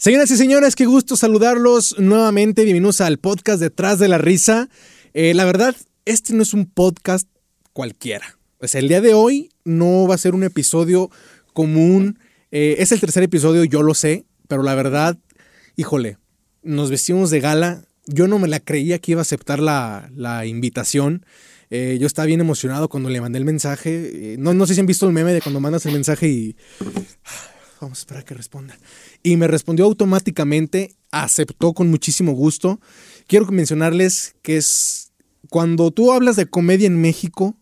Señoras y señores, qué gusto saludarlos nuevamente. Bienvenidos al podcast Detrás de la Risa. Eh, la verdad, este no es un podcast cualquiera. Pues el día de hoy no va a ser un episodio común. Eh, es el tercer episodio, yo lo sé, pero la verdad, híjole, nos vestimos de gala. Yo no me la creía que iba a aceptar la, invitación. Eh, yo estaba bien emocionado cuando le mandé el mensaje. no, no sé si han visto el meme de cuando mandas el mensaje y vamos a esperar que responda. Y me respondió automáticamente, aceptó con muchísimo gusto. Quiero mencionarles que es cuando tú hablas de comedia en México,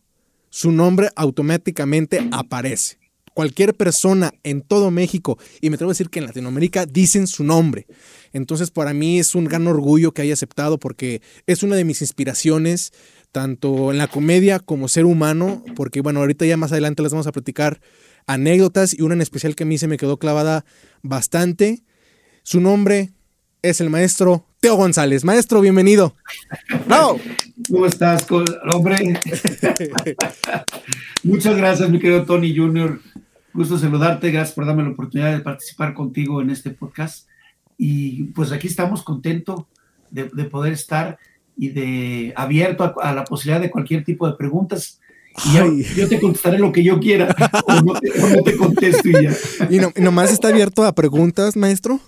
su nombre automáticamente aparece. Cualquier persona en todo México, y me atrevo a decir que en Latinoamérica, dicen su nombre. Entonces, para mí es un gran orgullo que haya aceptado porque es una de mis inspiraciones, tanto en la comedia como ser humano, porque bueno, ahorita ya más adelante les vamos a platicar anécdotas y una en especial que a mí se me quedó clavada bastante. Su nombre es el maestro Teo González. Maestro, bienvenido. ¿Cómo estás, hombre? Muchas gracias, mi querido Tony Junior. Gusto saludarte. Gracias por darme la oportunidad de participar contigo en este podcast. Y pues aquí estamos contentos de, poder estar y de abierto a, la posibilidad de cualquier tipo de preguntas yo, te contestaré lo que yo quiera o no te, contesto y ya. ¿Y, no, nomás está abierto a preguntas, maestro?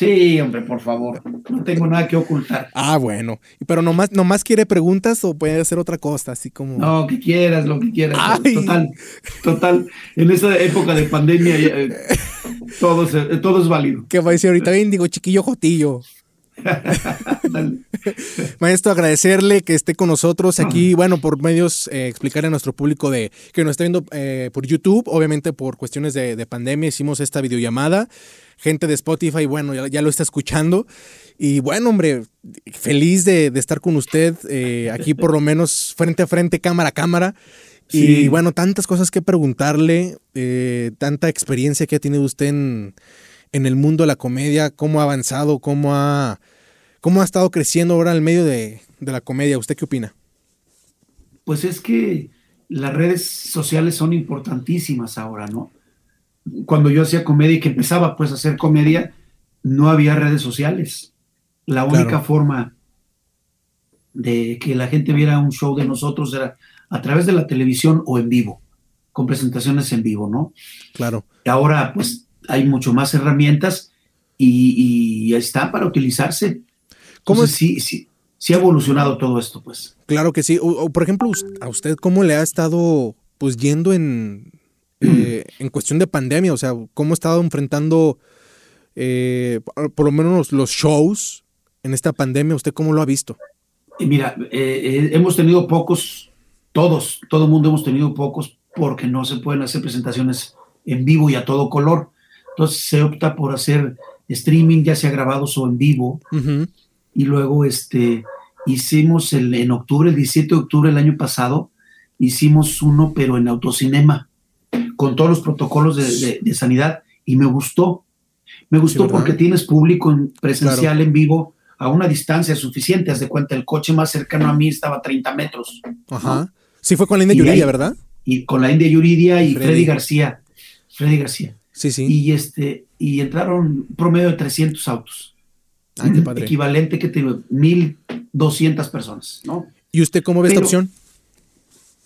Sí, hombre, por favor. No tengo nada que ocultar. Ah, bueno. Pero nomás, nomás quiere preguntas o puede hacer otra cosa, así como. No, que quieras, lo que quieras. Total, total. En esta época de pandemia eh, todo, todo es válido. ¿Qué va a decir ahorita? Bien, digo, chiquillo jotillo. Maestro, agradecerle que esté con nosotros aquí, bueno, por medios, eh, explicarle a nuestro público de que nos está viendo eh, por YouTube, obviamente por cuestiones de, pandemia hicimos esta videollamada. Gente de Spotify, bueno, ya, lo está escuchando. Y bueno, hombre, feliz de, estar con usted eh, aquí por lo menos frente a frente, cámara a cámara. Y bueno, tantas cosas que preguntarle, tanta experiencia que ha tenido usted en, en el mundo de la comedia, cómo ha avanzado, cómo ha, cómo ha estado creciendo ahora en medio de, la comedia. ¿Usted qué opina? Pues es que las redes sociales son importantísimas ahora, ¿no? Cuando yo hacía comedia y que empezaba pues a hacer comedia, no había redes sociales. La única forma de que la gente viera un show de nosotros era a través de la televisión o en vivo, con presentaciones en vivo, ¿no? Claro. Y ahora pues hay mucho más herramientas y, está para utilizarse. ¿Cómo sí, sí, sí ha evolucionado todo esto, pues. Claro que sí. O, por ejemplo, a usted cómo le ha estado pues yendo en, eh, en cuestión de pandemia, o sea, cómo ha estado enfrentando eh, por lo menos los shows en esta pandemia, ¿usted cómo lo ha visto? Mira, eh, hemos tenido pocos, todos, todo el mundo hemos tenido pocos porque no se pueden hacer presentaciones en vivo y a todo color. Entonces se opta por hacer streaming, ya sea grabados o en vivo. Y luego este, hicimos el, en octubre, el 17 de octubre del año pasado, hicimos uno, pero en autocinema, con todos los protocolos de, sanidad, y me gustó. Me gustó porque tienes público presencial en vivo a una distancia suficiente. Haz de cuenta, el coche más cercano a mí estaba a 30 metros. Ajá. Sí, fue con la India Yuridia, ¿verdad? Y con la India Yuridia y Freddy García. Freddy García. Sí, sí. Y, este, y entraron promedio de 300 autos. Ay, qué padre. Equivalente que tengo, 1.200 personas, ¿no? ¿Y usted cómo ve esta opción?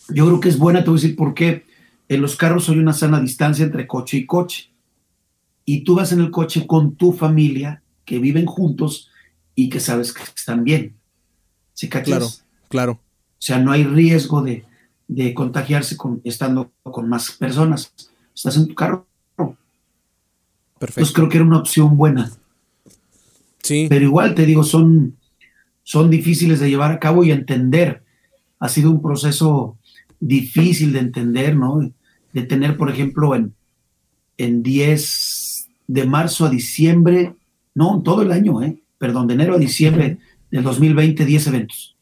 Yo creo que es buena, te voy a decir por qué. En los carros hay una sana distancia entre coche y coche. Y tú vas en el coche con tu familia, que viven juntos y que sabes que están bien. ¿Sí cachas? Claro, claro. O sea, no hay riesgo de, de contagiarse con, estando con más personas. Estás en tu carro, pues creo que era una opción buena. Sí. Pero igual te digo, son, son difíciles de llevar a cabo y entender. Ha sido un proceso difícil de entender, ¿no? De tener, por ejemplo, en, en 10 de marzo a diciembre, no, todo el año, ¿eh? Perdón, de enero a diciembre del 2020, 10 eventos.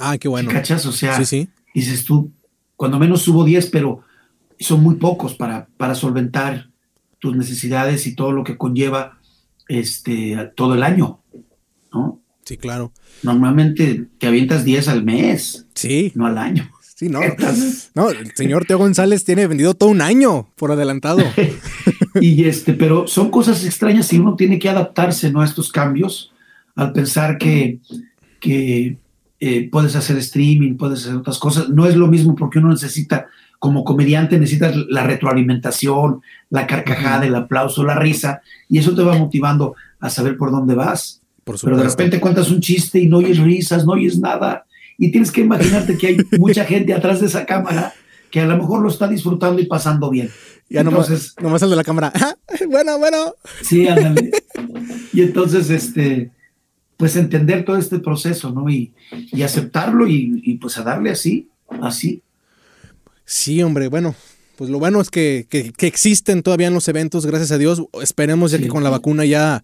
Ah, qué bueno. ¿Cachas? O sea, dices tú, cuando menos hubo 10, pero son muy pocos para, para solventar tus necesidades y todo lo que conlleva este, todo el año, ¿no? Sí, claro. Normalmente te avientas 10 al mes. Sí. No al año. Sí, no. no, el señor Teo González tiene vendido todo un año por adelantado. y este, pero son cosas extrañas y uno tiene que adaptarse ¿no? a estos cambios al pensar que, que eh, puedes hacer streaming, puedes hacer otras cosas. No es lo mismo porque uno necesita, como comediante, necesitas la retroalimentación, la carcajada, el aplauso, la risa, y eso te va motivando a saber por dónde vas. Pero de repente cuentas un chiste y no oyes risas, no oyes nada, y tienes que imaginarte que hay mucha gente atrás de esa cámara que a lo mejor lo está disfrutando y pasando bien. Ya entonces, nomás, el de la cámara. bueno, bueno. Sí, ándale. y entonces, este, pues entender todo este proceso, ¿no? Y, y aceptarlo y, pues a darle así, así. Sí, hombre, bueno, pues lo bueno es que, que, existen todavía en los eventos, gracias a Dios. Esperemos ya que con la vacuna ya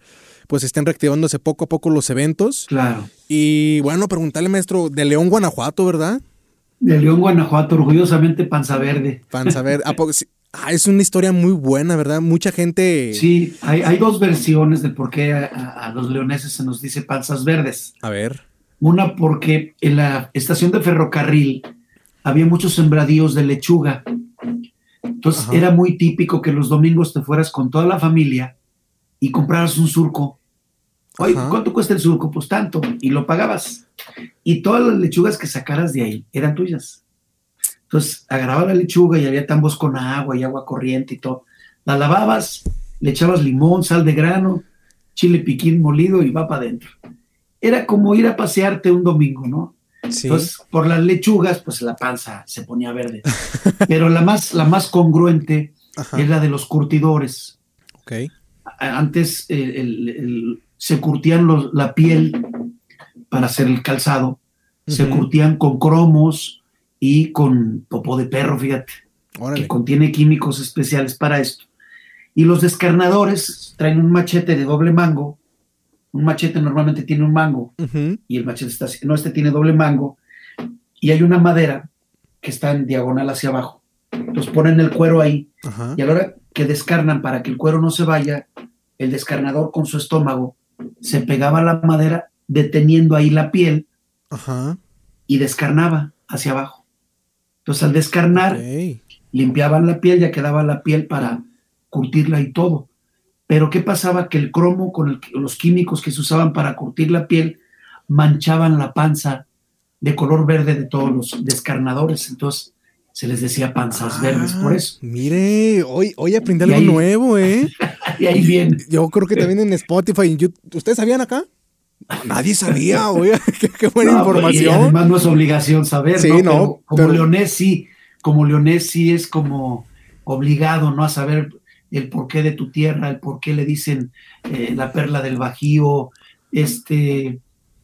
pues estén reactivándose poco a poco los eventos. Claro. Y bueno, preguntarle, maestro, de León, Guanajuato, ¿verdad? De León, Guanajuato, orgullosamente Panza Verde. Panza Verde. Ah, es una historia muy buena, ¿verdad? Mucha gente. Sí, hay, dos versiones de por qué a, los leoneses se nos dice panzas verdes. A ver. Una porque en la estación de ferrocarril había muchos sembradíos de lechuga. Entonces era muy típico que los domingos te fueras con toda la familia y compraras un surco. Oye, ¿cuánto cuesta el surco? Pues tanto. Y lo pagabas. Y todas las lechugas que sacaras de ahí eran tuyas. Entonces agarraba la lechuga y había tambos con agua y agua corriente y todo. La lavabas, le echabas limón, sal de grano, chile piquín molido y va para adentro. Era como ir a pasearte un domingo, ¿no? Entonces, por las lechugas, pues la panza se ponía verde. Pero la más, la más congruente es la de los curtidores. Okay. Antes se curtían la piel para hacer el calzado, se curtían con cromos, y con popó de perro, fíjate, que contiene químicos especiales para esto. Y los descarnadores traen un machete de doble mango. Un machete normalmente tiene un mango y el machete está así. No, este tiene doble mango y hay una madera que está en diagonal hacia abajo. Entonces ponen el cuero ahí y a la hora que descarnan para que el cuero no se vaya, el descarnador con su estómago se pegaba a la madera deteniendo ahí la piel y descarnaba hacia abajo. Entonces al descarnar, limpiaban la piel, ya quedaba la piel para curtirla y todo. Pero ¿qué pasaba? Que el cromo con los químicos que se usaban para curtir la piel manchaban la panza de color verde de todos los descarnadores. Entonces se les decía panzas verdes por ah, eso. Mire, hoy, hoy aprendí algo nuevo, ¿eh? y ahí viene. Yo creo que también en Spotify, en YouTube. ¿Ustedes sabían acá? Nadie sabía, oye, qué, buena información. Y además no es obligación saber, sí, ¿no? como leonés sí, como leonés sí es como obligado, ¿no? A saber el porqué de tu tierra, el por qué le dicen eh, la perla del Bajío, este,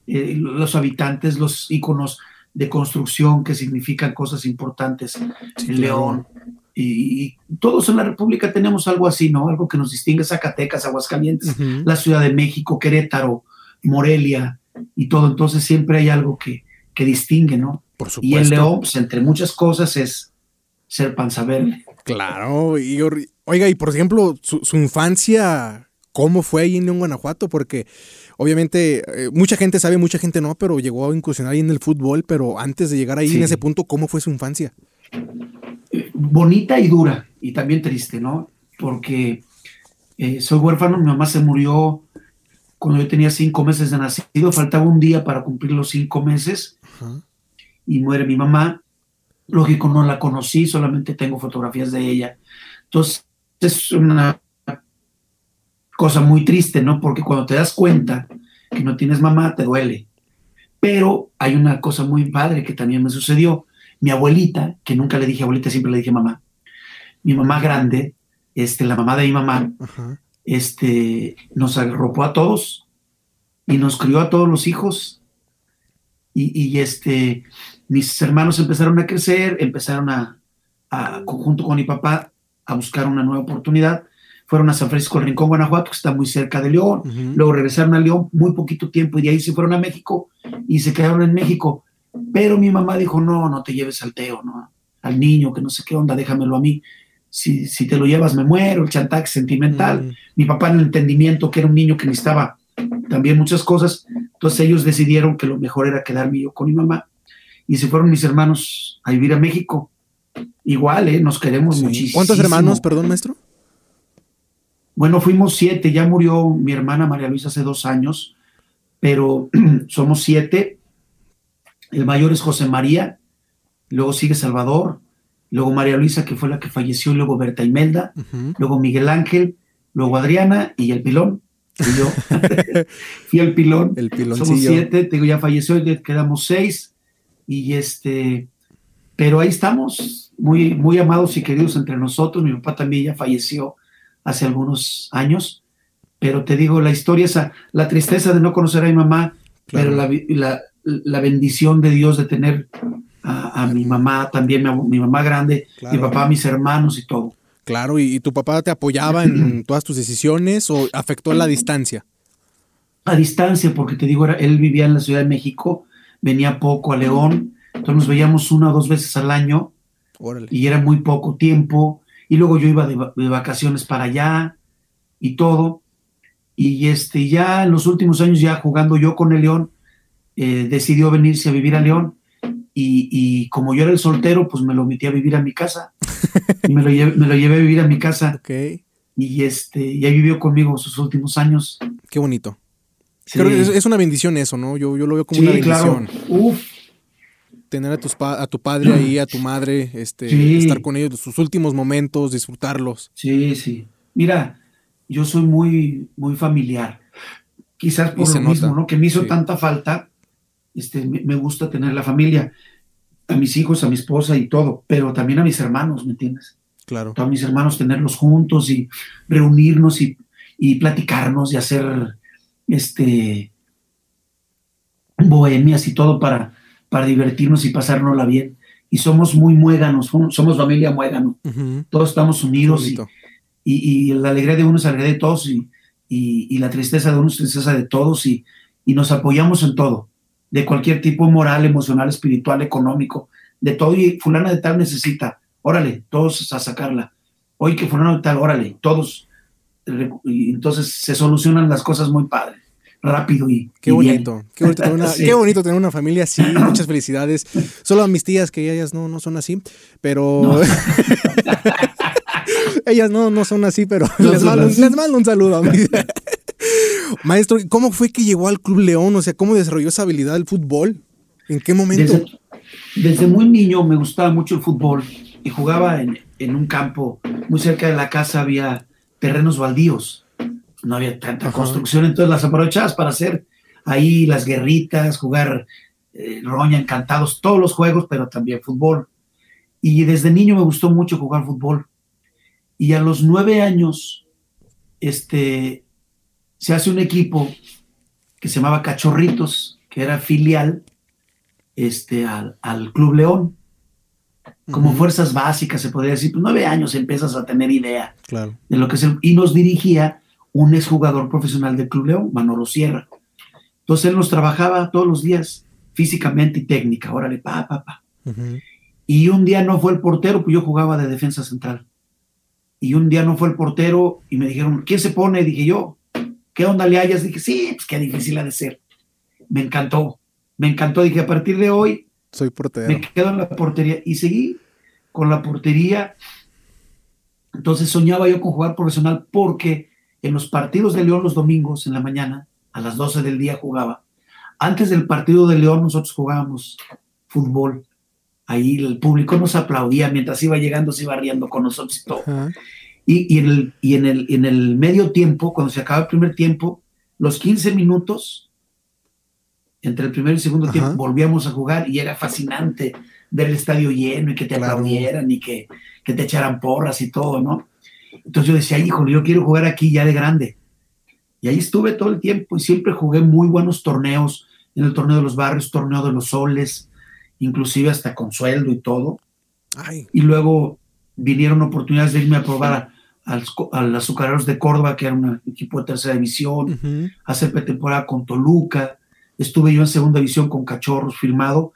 eh, los habitantes, los íconos de construcción que significan cosas importantes en León. Y, todos en la República tenemos algo así, ¿no? Algo que nos distingue, Zacatecas, Aguascalientes, la Ciudad de México, Querétaro, Morelia y todo. Entonces siempre hay algo que, que distingue, ¿no? Por supuesto. Y el león, pues, entre muchas cosas, es ser panza verde. Claro, y oiga, y por ejemplo, su, infancia, ¿cómo fue ahí en León, Guanajuato? Porque obviamente eh, mucha gente sabe, mucha gente no, pero llegó a incursionar ahí en el fútbol, pero antes de llegar ahí en ese punto, ¿cómo fue su infancia? bonita y dura, y también triste, ¿no? Porque eh, soy huérfano, mi mamá se murió cuando yo tenía cinco meses de nacido, faltaba un día para cumplir los cinco meses y muere mi mamá. Lógico, no la conocí, solamente tengo fotografías de ella. Entonces, es una cosa muy triste, ¿no? Porque cuando te das cuenta que no tienes mamá, te duele. Pero hay una cosa muy padre que también me sucedió. Mi abuelita, que nunca le dije abuelita, siempre le dije mamá. Mi mamá grande, este, la mamá de mi mamá, este, nos arropó a todos y nos crió a todos los hijos. Y, este, mis hermanos empezaron a crecer, empezaron a, junto con mi papá, a buscar una nueva oportunidad. Fueron a San Francisco del Rincón, Guanajuato, que está muy cerca de León. Luego regresaron a León muy poquito tiempo y de ahí se fueron a México y se quedaron en México. Pero mi mamá dijo, no, no te lleves al Teo, ¿no? Al niño, que no sé qué onda, déjamelo a mí si, si te lo llevas me muero, el chantaje sentimental. Mi papá en el entendimiento que era un niño que necesitaba también muchas cosas, entonces ellos decidieron que lo mejor era quedarme yo con mi mamá y se fueron mis hermanos a vivir a México. Igual, ¿eh? nos queremos muchísimo. ¿Cuántos hermanos, perdón, maestro? Bueno, fuimos siete, ya murió mi hermana María Luisa hace dos años, pero somos siete. El mayor es José María, luego sigue Salvador, luego María Luisa, que fue la que falleció, luego Berta Imelda, luego Miguel Ángel, luego Adriana y el pilón. Y yo fui el pilón. El Somos siete, tengo ya falleció, quedamos seis. Y este, pero ahí estamos, muy, muy amados y queridos entre nosotros. Mi papá también ya falleció hace algunos años. Pero te digo, la historia es la tristeza de no conocer a mi mamá, pero la, la, la, bendición de Dios de tener a, mi mamá también, mi, mamá grande, mi papá, mis hermanos y todo. Claro, ¿y, tu papá te apoyaba en todas tus decisiones o afectó a la distancia? A distancia, porque te digo, él vivía en la Ciudad de México, venía poco a León, entonces nos veíamos una o dos veces al año y era muy poco tiempo, y luego yo iba de, vacaciones para allá y todo, y este, ya en los últimos años, ya jugando yo con el León, eh, decidió venirse a vivir a León, y, como yo era el soltero, pues me lo metí a vivir a mi casa. y me lo, llevé, a vivir a mi casa. Y este, y ahí vivió conmigo sus últimos años. Qué bonito. Es, una bendición eso, ¿no? Yo, yo lo veo como una bendición. Tener a, tus a tu padre ahí, a tu madre, este, estar con ellos, sus últimos momentos, disfrutarlos. Sí, sí. Mira, yo soy muy, muy familiar. Quizás por lo mismo, ¿no? Que me hizo tanta falta este, me gusta tener la familia, a mis hijos, a mi esposa y todo, pero también a mis hermanos, ¿me entiendes? Claro. A mis hermanos, tenerlos juntos y reunirnos y, platicarnos y hacer este bohemias y todo para, para divertirnos y pasárnosla bien. Y somos muy muéganos, somos familia muégano. Todos estamos unidos y, y, la alegría de uno es alegría de todos y, y, la tristeza de uno es tristeza de todos y, nos apoyamos en todo de cualquier tipo moral, emocional, espiritual, económico, de todo. Y fulana de tal necesita, órale, todos a sacarla. Hoy que fulano de tal, órale, todos. Y entonces se solucionan las cosas muy padres, rápido y. Qué bonito, qué bonito, tener una, qué bonito tener una familia así, muchas felicidades. Solo a mis tías, que ellas no, no son así, pero. ellas no, no son así, pero les, mando, les, mando, un saludo a mí. Maestro, ¿cómo fue que llegó al Club León? O sea, ¿cómo desarrolló esa habilidad del fútbol? ¿En qué momento? Desde, muy niño me gustaba mucho el fútbol y jugaba en, un campo muy cerca de la casa, había terrenos baldíos, no había tanta construcción, entonces las aprovechabas para hacer ahí las guerritas, jugar eh, roña, encantados, todos los juegos, pero también fútbol. Y desde niño me gustó mucho jugar fútbol. Y a los nueve años, este, se hace un equipo que se llamaba Cachorritos, que era filial este, al, Club León. Como fuerzas básicas, se podría decir, pues nueve años empiezas a tener idea de lo que es Y nos dirigía un exjugador profesional del Club León, Manolo Sierra. Entonces él nos trabajaba todos los días, físicamente y técnica, órale, pa, pa, pa. Y un día no fue el portero, pues yo jugaba de defensa central. Y un día no fue el portero y me dijeron, ¿quién se pone? Dije yo, ¿qué onda le hayas? Dije, sí, pues qué difícil ha de ser. Me encantó, me encantó. Dije, a partir de hoy, soy portero. Me quedo en la portería y seguí con la portería. Entonces soñaba yo con jugar profesional porque en los partidos de León los domingos en la mañana, a las 12 del día jugaba. Antes del partido de León nosotros jugábamos fútbol. Ahí el público nos aplaudía mientras iba llegando, se iba riendo con nosotros y todo. Y, en el, y en, el, en el medio tiempo, cuando se acaba el primer tiempo, los 15 minutos, entre el primer y el segundo tiempo, volvíamos a jugar y era fascinante ver el estadio lleno y que te aplaudieran y que, que, te echaran porras y todo, ¿no? Entonces yo decía, híjole, yo quiero jugar aquí ya de grande. Y ahí estuve todo el tiempo y siempre jugué muy buenos torneos, en el torneo de los barrios, torneo de los soles, inclusive hasta con sueldo y todo. Y luego vinieron oportunidades de irme a probar a, a los azucareros de Córdoba, que era un equipo de tercera división, hacer pretemporada con Toluca, estuve yo en segunda división con Cachorros firmado,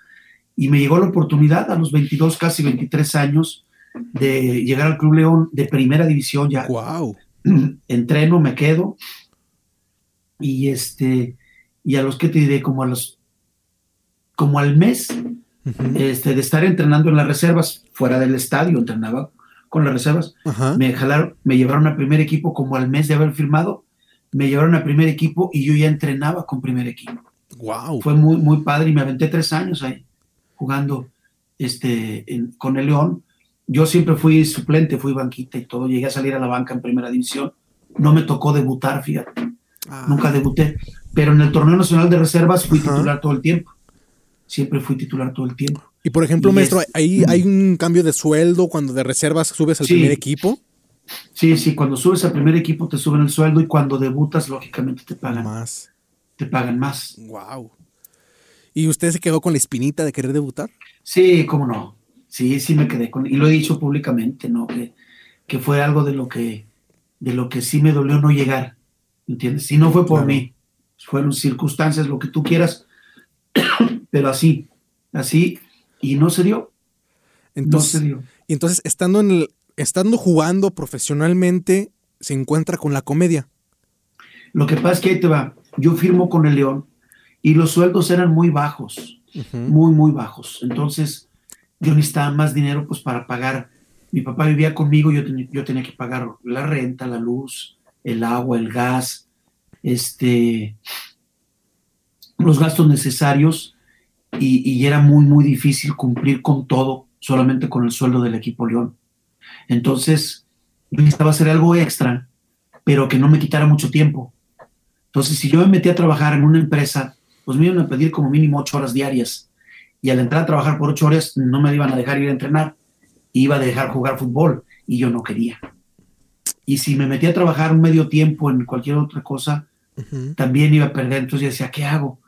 y me llegó la oportunidad a los 22, casi 23 años, de llegar al Club León de primera división ya. Wow. Entreno, me quedo, y este, y a los que te diré, como a los, como al mes, este, de estar entrenando en las reservas fuera del estadio, entrenaba con las reservas. Me jalaron, me llevaron a primer equipo como al mes de haber firmado, me llevaron a primer equipo y yo ya entrenaba con primer equipo. Wow. Fue muy, muy padre y me aventé tres años ahí jugando este, con el León. Yo siempre fui suplente, fui banquita y todo. Llegué a salir a la banca en primera división. No me tocó debutar, fíjate. Ah. Nunca debuté. Pero en el torneo nacional de reservas fui titular todo el tiempo. Siempre fui titular todo el tiempo. Y por ejemplo, maestro, ¿ahí hay un cambio de sueldo cuando de reservas subes al primer equipo? Sí, sí, cuando subes al primer equipo te suben el sueldo y cuando debutas, lógicamente te pagan más. Te pagan más. Wow. ¿Y usted se quedó con la espinita de querer debutar? Sí, cómo no. Sí, sí me quedé con, y lo he dicho públicamente, ¿no? Que, que fue algo de lo que, de lo que sí me dolió no llegar, ¿entiendes? Si no fue por mí, fueron circunstancias, lo que tú quieras, pero así, así, y no se dio. Entonces, no se dio. Y entonces, estando, en el, estando jugando profesionalmente, se encuentra con la comedia. Lo que pasa es que ahí te va, yo firmo con el León y los sueldos eran muy bajos, muy, muy bajos. Entonces, yo necesitaba más dinero pues para pagar. Mi papá vivía conmigo, yo, yo tenía que pagar la renta, la luz, el agua, el gas, este, los gastos necesarios y, y, era muy, muy difícil cumplir con todo solamente con el sueldo del equipo León. Entonces, necesitaba hacer algo extra, pero que no me quitara mucho tiempo. Entonces, si yo me metí a trabajar en una empresa, pues me iban a pedir como mínimo ocho horas diarias y al entrar a trabajar por ocho horas no me iban a dejar ir a entrenar, iba a dejar jugar fútbol y yo no quería. Y si me metía a trabajar un medio tiempo en cualquier otra cosa, también iba a perder. Entonces yo decía, ¿qué hago?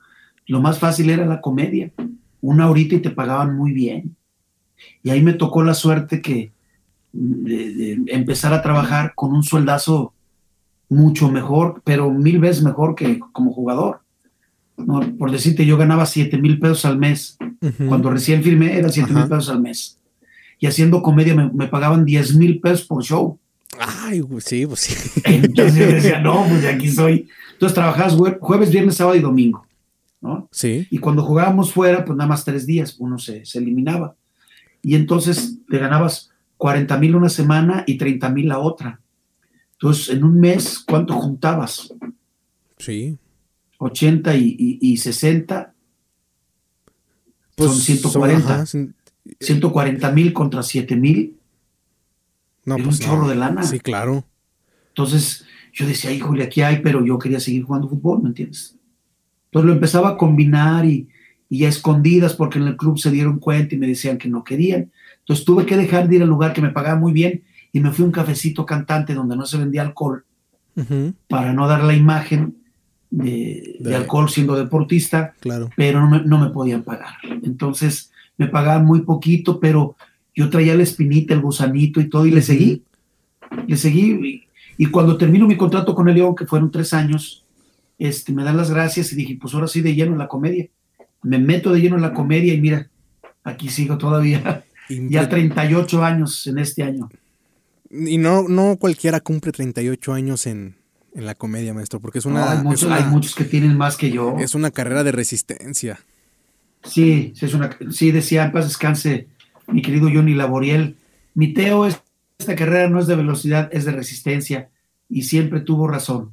Lo más fácil era la comedia. Una horita y te pagaban muy bien. Y ahí me tocó la suerte que de, empezar a trabajar con un sueldazo mucho mejor, pero mil veces mejor que como jugador por decirte, yo ganaba 7 mil pesos al mes. Cuando recién firmé era 7 mil pesos al mes. Y haciendo comedia me, pagaban 10 mil pesos por show. Ay, sí, pues sí. Entonces yo decía, no, pues aquí soy. Entonces trabajabas jueves, viernes, sábado y domingo. ¿no? Sí. Y cuando jugábamos fuera, pues nada más tres días, uno se, se eliminaba. Y entonces te ganabas 40 mil una semana y 30 mil la otra. Entonces, en un mes, ¿cuánto juntabas? Sí. 80 y, 60 pues son 140. 140 mil contra 7 mil. No, es pues un chorro de lana. Sí, claro. Entonces yo decía, híjole, aquí hay, pero yo quería seguir jugando fútbol, ¿me entiendes? Entonces lo empezaba a combinar y, y a escondidas porque en el club se dieron cuenta y me decían que no querían. Entonces tuve que dejar de ir al lugar que me pagaba muy bien y me fui a un cafecito cantante donde no se vendía alcohol para no dar la imagen de, alcohol siendo deportista, claro. pero no me, no me, podían pagar. Entonces me pagaban muy poquito, pero yo traía la espinita, el gusanito y todo, y le seguí. Le seguí. Y, cuando termino mi contrato con el León, que fueron tres años, este, me dan las gracias y dije, pues ahora sí de lleno en la comedia. Me meto de lleno en la comedia y mira, aquí sigo todavía. ya 38 años en este año. Y no, no cualquiera cumple 38 años en, en la comedia, maestro, porque es una, hay, muchos, que tienen más que yo. Es una carrera de resistencia. Sí, sí, es una, sí decía, en paz descanse, mi querido Johnny Laboriel, mi Teo, es, esta carrera no es de velocidad, es de resistencia, y siempre tuvo razón.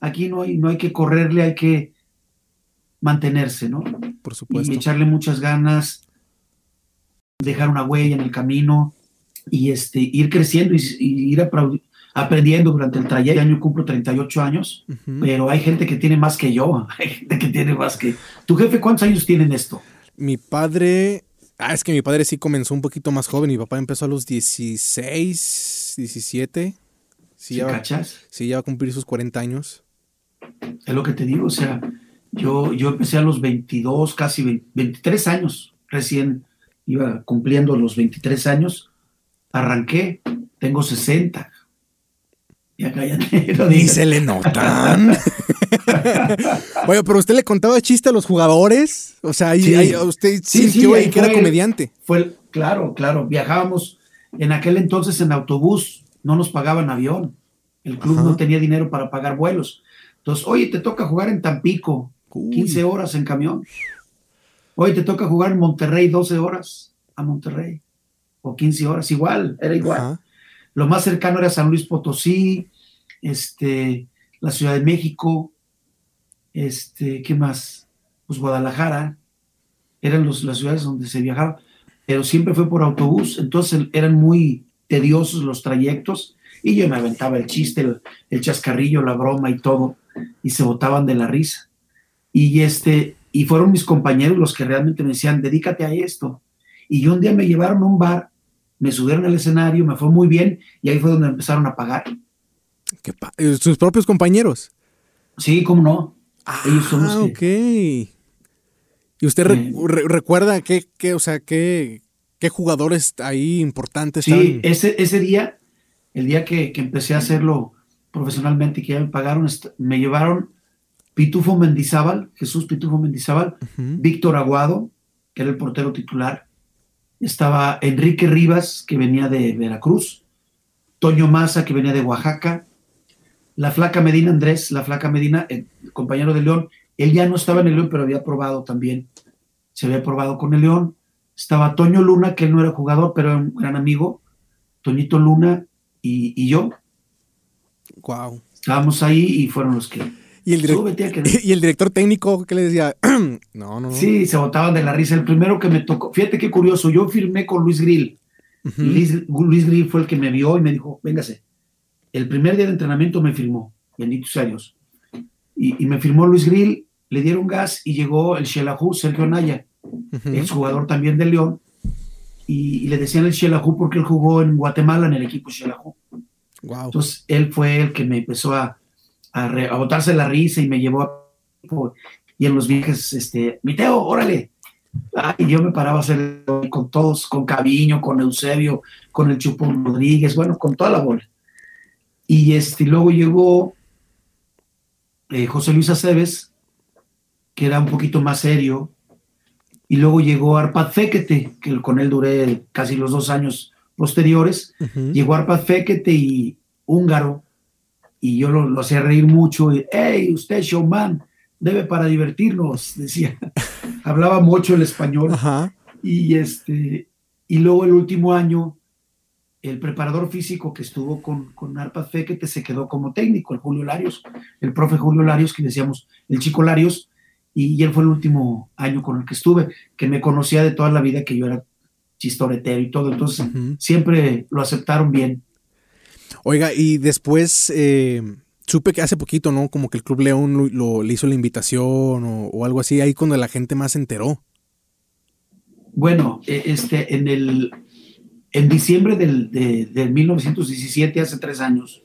Aquí no hay, no hay que correrle, hay que mantenerse, ¿no? Por supuesto. Y echarle muchas ganas, dejar una huella en el camino y este, ir creciendo y, y ir aprendiendo durante el trayecto. Este año cumplo 38 años, pero hay gente que tiene más que yo, hay gente que tiene más que... ¿Tu jefe cuántos años tiene en esto? Mi padre... Ah, es que mi padre sí comenzó un poquito más joven, mi papá empezó a los 16, 17. Sí, ya cachas? Sí, ya va a cumplir sus 40 años. Es lo que te digo, o sea, yo, yo empecé a los 22, casi 23 años, recién iba cumpliendo los 23 años, arranqué, tengo 60 ya cállate. Ni se le notan. Oye, pero usted le contaba chiste a los jugadores. O sea, ahí, usted sí, sintió que era comediante. Fue, claro, claro. Viajábamos en aquel entonces en autobús, no nos pagaban avión. El club no tenía dinero para pagar vuelos. Entonces, oye, te toca jugar en Tampico, 15 horas en camión. Oye, te toca jugar en Monterrey, 12 horas a Monterrey. o 15 horas, igual, era igual. Lo más cercano era San Luis Potosí, este, la Ciudad de México, este, ¿qué más? Pues Guadalajara, eran los, las ciudades donde se viajaba, pero siempre fue por autobús, entonces eran muy tediosos los trayectos y yo me aventaba el chiste, el, chascarrillo, la broma y todo, y se botaban de la risa. Y, este, y fueron mis compañeros los que realmente me decían, dedícate a esto. Y un día me llevaron a un bar, me subieron al escenario, me fue muy bien, y ahí fue donde empezaron a pagar. Eh, ¿Sus propios compañeros? Sí, cómo no. Ah, Ellos son los ok. ¿Y usted eh. recuerda qué, qué, o sea, qué, qué jugadores ahí importantes? Sí, ese, ese día el día que, empecé a hacerlo profesionalmente y que ya me pagaron, me llevaron Pitufo Mendizábal, Jesús Pitufo Mendizábal, Víctor Aguado, que era el portero titular, estaba Enrique Rivas, que venía de Veracruz, Toño Maza, que venía de Oaxaca, la flaca Medina Andrés, la flaca Medina, el compañero de León, él ya no estaba en el León, pero había probado también, se había probado con el León, estaba Toño Luna, que él no era jugador, pero era un gran amigo, Toñito Luna, y, yo. Wow. Estábamos ahí y fueron los que. ¿Y el, ¿Y el director técnico qué le decía? no, no, no. Sí, se botaban de la risa. El primero que me tocó, fíjate qué curioso, yo firmé con Luis Grill. Luis, Grill fue el que me vio y me dijo, véngase. El primer día de entrenamiento me firmó, benditos años. Y, y me firmó Luis Grill, le dieron gas y llegó el Shelahu, Sergio Naya, ex jugador también de León, y, le decían el Shelahu porque él jugó en Guatemala en el equipo Shelahu. Wow. Entonces él fue el que me empezó a, a, botarse la risa y me llevó a... Y en los viajes, este, Miteo, órale. y yo me paraba a hacer con todos, con Caviño, con Eusebio, con el Chupón Rodríguez, bueno, con toda la bola. Y este, luego llegó eh, José Luis Aceves, que era un poquito más serio, y luego llegó Arpad Fekete, que con él duré casi los dos años posteriores. Llegó Arpad Fekete y húngaro, y yo lo, hacía reír mucho. Y, hey, usted, showman, debe para divertirnos, decía. Hablaba mucho el español. Y, este, y luego el último año, el preparador físico que estuvo con, con Arpad Fekete se quedó como técnico, el Julio Larios, el profe Julio Larios, que decíamos, el chico Larios, y, él fue el último año con el que estuve, que me conocía de toda la vida que yo era chistoretero y todo, entonces siempre lo aceptaron bien. Oiga, y después eh, supe que hace poquito, ¿no? Como que el Club León lo, le hizo la invitación o, algo así, ahí cuando la gente más se enteró. Bueno, e, este, en el en diciembre del, de, 1917, hace tres años,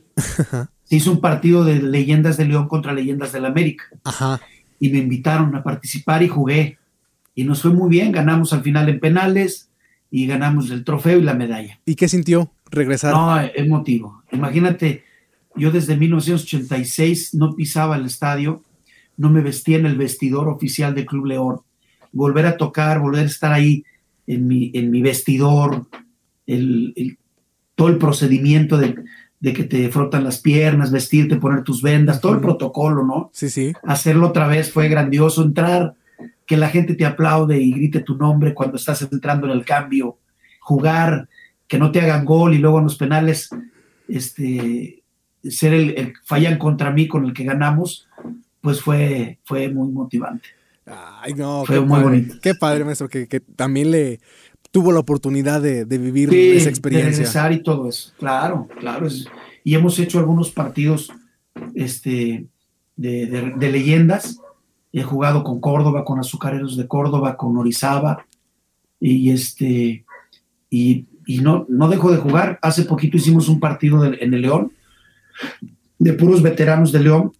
se hizo un partido de leyendas de León contra leyendas del América. Ajá y me invitaron a participar y jugué. Y nos fue muy bien, ganamos al final en penales y ganamos el trofeo y la medalla. ¿Y qué sintió regresar? No, emotivo. Imagínate, yo desde 1986 no pisaba el estadio, no me vestía en el vestidor oficial del Club León. Volver a tocar, volver a estar ahí en mi, en mi vestidor, el, todo el procedimiento de, de que te frotan las piernas, vestirte, poner tus vendas, todo el protocolo, ¿no? Sí, sí. Hacerlo otra vez fue grandioso, entrar, que la gente te aplaude y grite tu nombre cuando estás entrando en el cambio, jugar, que no te hagan gol y luego en los penales, este, ser el, fallan contra mí con el que ganamos, pues fue, fue muy motivante. Ay, no, fue muy bonito. Qué padre, maestro, que, que también le, tuvo la oportunidad de, vivir esa experiencia. De regresar y todo eso. Claro, claro. y hemos hecho algunos partidos este, de, leyendas. He jugado con Córdoba, con Azucareros de Córdoba, con Orizaba. Y este. Y, no, no dejo de jugar. Hace poquito hicimos un partido en el León, de puros veteranos de León.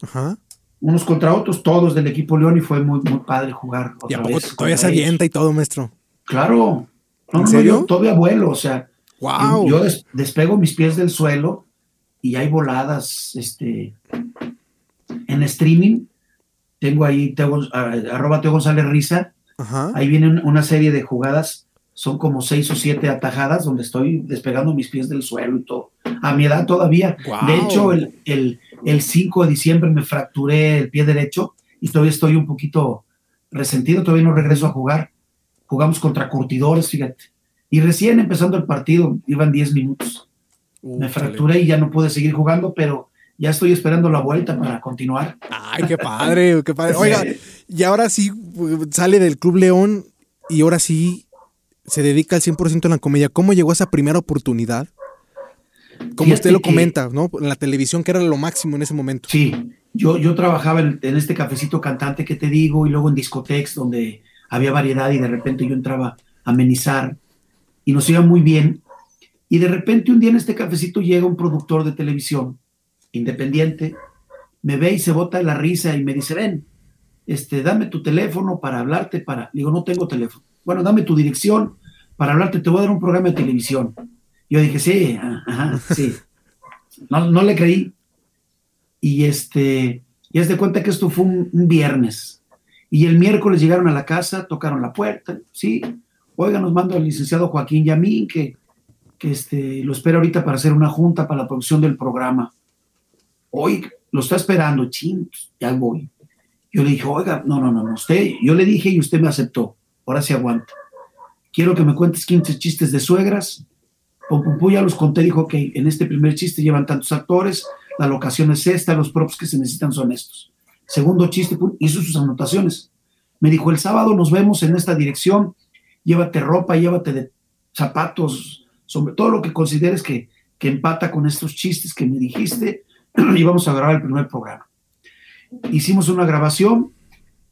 Unos contra otros, todos del equipo León, y fue muy, muy padre jugar. Otra ¿Y a todavía se avienta y todo, maestro? Claro, no, ¿En serio? yo todavía vuelo, o sea, yo, despego mis pies del suelo y hay voladas, este, en streaming, tengo ahí, tengo, arroba Teo González Risa, ahí viene una serie de jugadas, son como seis o siete atajadas donde estoy despegando mis pies del suelo y todo, a mi edad todavía. De hecho, el, el, el 5 de diciembre me fracturé el pie derecho y todavía estoy un poquito resentido, todavía no regreso a jugar jugamos contra curtidores, fíjate. Y recién empezando el partido, iban 10 minutos. Me fracturé y ya no pude seguir jugando, pero ya estoy esperando la vuelta para continuar. Ay, qué padre, qué padre. Oiga, y ahora sí sale del Club León y ahora sí se dedica al 100% a la comedia. ¿Cómo llegó a esa primera oportunidad? Como usted lo comenta, ¿no? En la televisión, que era lo máximo en ese momento. Sí, yo, yo trabajaba en, este cafecito cantante que te digo y luego en discotecas donde había variedad y de repente yo entraba a amenizar y nos iba muy bien. Y de repente un día en este cafecito llega un productor de televisión independiente, me ve y se bota la risa y me dice, ven, este, dame tu teléfono para hablarte, para, digo, no tengo teléfono. Bueno, dame tu dirección para hablarte, te voy a dar un programa de televisión. Yo dije, sí, ajá, sí. No, no le creí. Y este, y es de cuenta que esto fue un, viernes. Y el miércoles llegaron a la casa, tocaron la puerta, sí. Oiga, nos manda el licenciado Joaquín Yamín, que, que este, lo espera ahorita para hacer una junta para la producción del programa. Hoy lo está esperando, ching, ya voy. Yo le dije, oiga, no, no, no, usted, yo le dije y usted me aceptó. Ahora sí aguanta. Quiero que me cuentes 15 chistes de suegras. Pum, ya los conté, dijo que en este primer chiste llevan tantos actores, la locación es esta, los props que se necesitan son estos. Segundo chiste, hizo sus anotaciones. Me dijo, el sábado nos vemos en esta dirección, llévate ropa, llévate de zapatos, sobre todo lo que consideres que, que empata con estos chistes que me dijiste, y vamos a grabar el primer programa. Hicimos una grabación,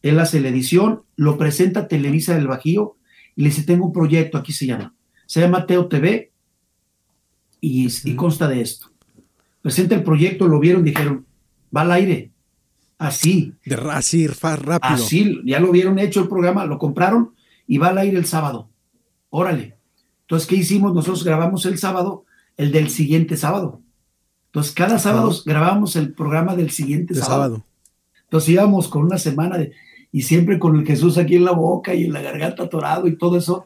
él hace la edición, lo presenta Televisa del Bajío y le dice, tengo un proyecto, aquí se llama. Se llama Teo TV y, y consta de esto. Presenta el proyecto, lo vieron, dijeron, va al aire. Así. De así, rápido. Así, ya lo vieron hecho el programa, lo compraron y va al aire el sábado. Órale. Entonces, ¿qué hicimos? Nosotros grabamos el sábado, el del siguiente sábado. Entonces, cada sábado grabábamos el programa del siguiente sábado. Entonces íbamos con una semana de, y siempre con el Jesús aquí en la boca y en la garganta atorado y todo eso.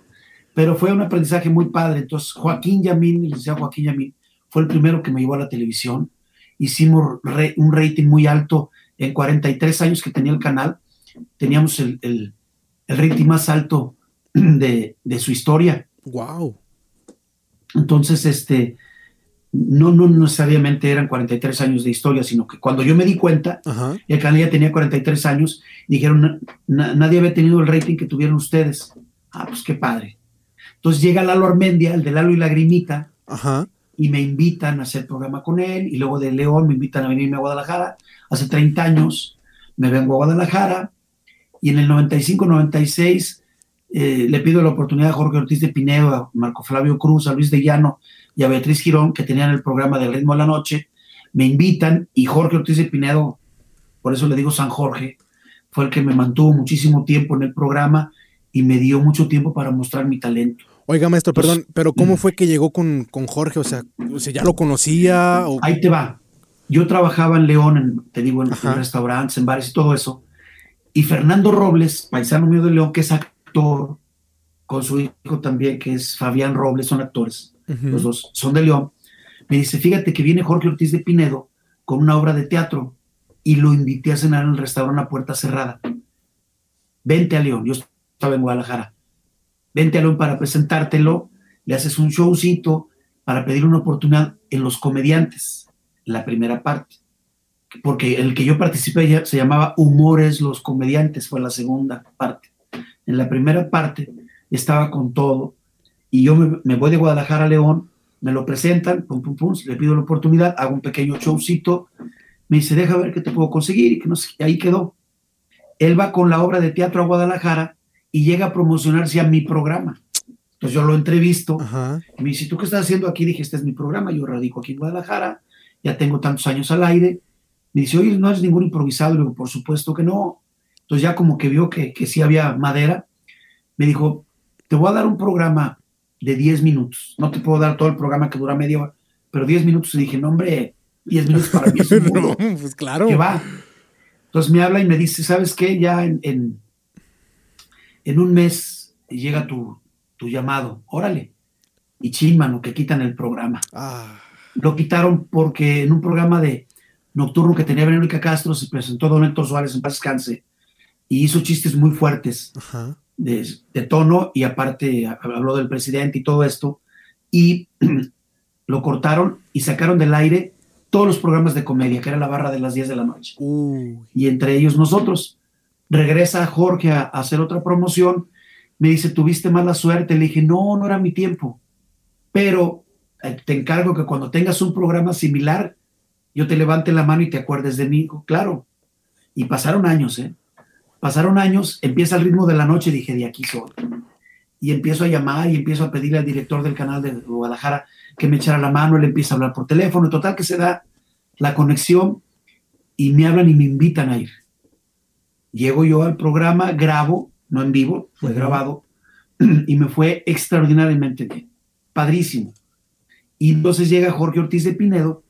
Pero fue un aprendizaje muy padre. Entonces, Joaquín Yamín, el licenciado Joaquín Yamín, fue el primero que me llevó a la televisión. Hicimos un rating muy alto en 43 años que tenía el canal. Teníamos el, el, el rating más alto de, de su historia. ¡Wow! Entonces, este, no, no necesariamente eran 43 años de historia, sino que cuando yo me di cuenta, el canal ya tenía 43 años, dijeron, nadie había tenido el rating que tuvieron ustedes. Ah, pues qué padre. Entonces llega Lalo Armendia, el de Lalo y Lagrimita, y me invitan a hacer programa con él, y luego de León me invitan a venirme a Guadalajara. Hace 30 años me vengo a Guadalajara, y en el 95-96 eh, le pido la oportunidad a Jorge Ortiz de Pinedo, a Marco Flavio Cruz, a Luis de Llano y a Beatriz Girón, que tenían el programa del ritmo de la noche, me invitan y Jorge Ortiz de Pinedo, por eso le digo San Jorge, fue el que me mantuvo muchísimo tiempo en el programa y me dio mucho tiempo para mostrar mi talento. Oiga, maestro, perdón, pero ¿cómo mm. fue que llegó con, Jorge? O sea, ¿ya lo conocía? Ahí te va. Yo trabajaba en León, te digo, en, en, restaurantes, en bares y todo eso. Y Fernando Robles, paisano mío de León, que es actor, con su hijo también, que es Fabián Robles, son actores, los dos son de León. Me dice, fíjate que viene Jorge Ortiz de Pinedo con una obra de teatro y lo invité a cenar en el restaurante a puerta cerrada. Vente a León, yo estaba en Guadalajara. Vente a León para presentártelo, le haces un showcito para pedir una oportunidad en los comediantes, la primera parte. Porque el que yo participé se llamaba Humores los Comediantes, fue la segunda parte en la primera parte estaba con todo y yo me, voy de Guadalajara a León, me lo presentan, pum, pum, pum, le pido la oportunidad, hago un pequeño showcito, me dice, deja ver qué te puedo conseguir y que no sé, ahí quedó. Él va con la obra de teatro a Guadalajara y llega a promocionarse a mi programa. Entonces yo lo entrevisto, y me dice, ¿tú qué estás haciendo aquí? Dije, este es mi programa, yo radico aquí en Guadalajara, ya tengo tantos años al aire. Me dice, oye, no es ningún improvisado. Le digo, por supuesto que no. Entonces ya como que vio que, que sí había madera, me dijo, te voy a dar un programa de 10 minutos. No te puedo dar todo el programa que dura media hora, pero 10 minutos. Y dije, no, hombre, 10 minutos para mí es un no, pues claro. Que va. Entonces me habla y me dice, ¿sabes qué? Ya en, en, un mes llega tu, tu, llamado. Órale. Y chimano, que quitan el programa. Ah. Lo quitaron porque en un programa de nocturno que tenía Verónica Castro se presentó Don Héctor Suárez en paz descanse y hizo chistes muy fuertes. de, tono y aparte habló del presidente y todo esto. Y lo cortaron y sacaron del aire todos los programas de comedia, que era la barra de las 10 de la noche. Y entre ellos nosotros. Regresa Jorge a, hacer otra promoción. Me dice, tuviste mala suerte. Le dije, no, no era mi tiempo. Pero eh, te encargo que cuando tengas un programa similar, yo te levante la mano y te acuerdes de mí. Claro. Y pasaron años, ¿eh? Pasaron años, empieza el ritmo de la noche dije, de aquí soy. Y empiezo a llamar y empiezo a pedirle al director del canal de Guadalajara que me echara la mano, él empieza a hablar por teléfono, total que se da la conexión y me hablan y me invitan a ir. Llego yo al programa, grabo, no en vivo, fue grabado, y me fue extraordinariamente bien, padrísimo. Y entonces llega Jorge Ortiz de Pinedo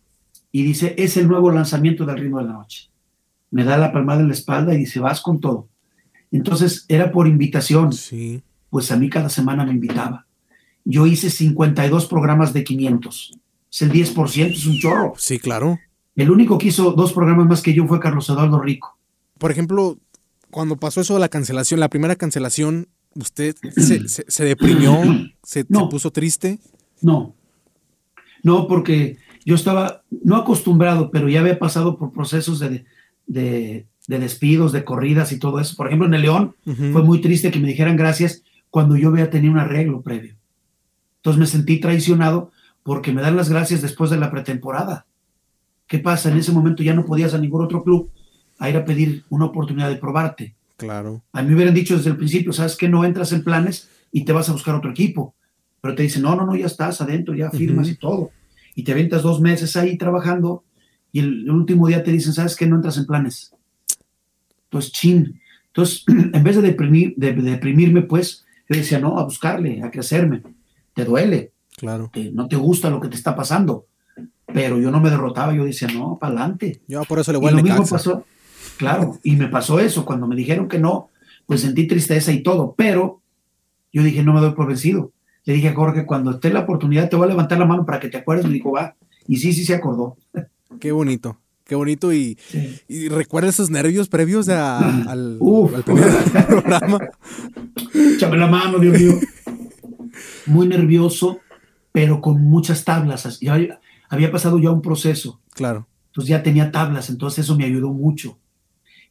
y dice, es el nuevo lanzamiento del ritmo de la noche. Me da la palmada en la espalda y dice, vas con todo. Entonces era por invitación. Sí. Pues a mí cada semana me invitaba. Yo hice 52 programas de 500. Es el 10%, es un chorro. Sí, claro. El único que hizo dos programas más que yo fue Carlos Eduardo Rico. Por ejemplo, cuando pasó eso de la cancelación, la primera cancelación, ¿usted se, deprimió? Se, puso triste? No. No, porque yo estaba, no acostumbrado, pero ya había pasado por procesos de, de, despidos, de corridas y todo eso. Por ejemplo, en el León fue muy triste que me dijeran gracias cuando yo había tenido un arreglo previo. Entonces me sentí traicionado porque me dan las gracias después de la pretemporada. ¿Qué pasa? En ese momento ya no podías a ningún otro club a ir a pedir una oportunidad de probarte. Claro. A mí me hubieran dicho desde el principio, sabes que no entras en planes y te vas a buscar otro equipo. Pero te dicen, no, no, no, ya estás adentro, ya firmas y todo. Y te aventas dos meses ahí trabajando y el, último día te dicen, ¿sabes qué? No entras en planes. Entonces, chin. Entonces, en vez de, deprimir, de, deprimirme, pues, yo decía, no, a buscarle, a crecerme. Te duele. Claro. no te gusta lo que te está pasando. Pero yo no me derrotaba, yo decía, no, para adelante. Yo por eso le voy a Lo mismo pasó, claro, y me pasó eso. Cuando me dijeron que no, pues sentí tristeza y todo. Pero yo dije, no me doy por vencido. Le dije a Jorge, cuando esté la oportunidad, te voy a levantar la mano para que te acuerdes. Me dijo, va. Y sí, sí se acordó. Qué bonito, qué bonito. Y, recuerda esos nervios previos al, primer programa. Échame la mano, Dios mío. Muy nervioso, pero con muchas tablas. Ya había pasado ya un proceso. Claro. Entonces ya tenía tablas, entonces eso me ayudó mucho.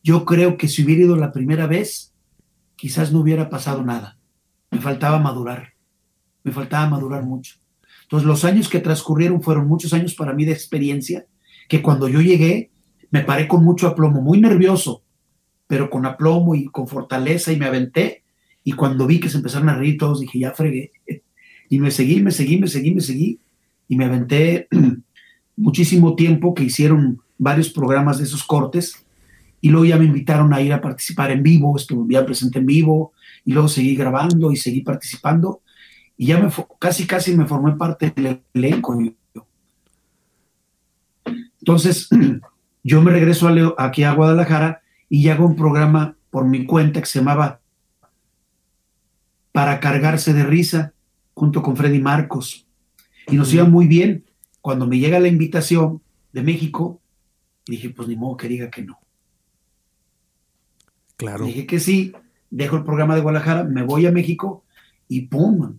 Yo creo que si hubiera ido la primera vez, quizás no hubiera pasado nada. Me faltaba madurar. Me faltaba madurar mucho. Entonces los años que transcurrieron fueron muchos años para mí de experiencia que cuando yo llegué me paré con mucho aplomo, muy nervioso, pero con aplomo y con fortaleza y me aventé. Y cuando vi que se empezaron a reír todos, dije, ya fregué. Y me seguí, me seguí, me seguí, me seguí. Y me aventé muchísimo tiempo que hicieron varios programas de esos cortes. Y luego ya me invitaron a ir a participar en vivo, estuve ya presente en vivo. Y luego seguí grabando y seguí participando. Y ya me, casi, casi me formé parte del elenco. Entonces, yo me regreso aquí a Guadalajara y hago un programa por mi cuenta que se llamaba Para cargarse de risa, junto con Freddy Marcos. Y nos iba muy bien. Cuando me llega la invitación de México, dije, pues ni modo que diga que no. Claro. Dije que sí, dejo el programa de Guadalajara, me voy a México y ¡pum!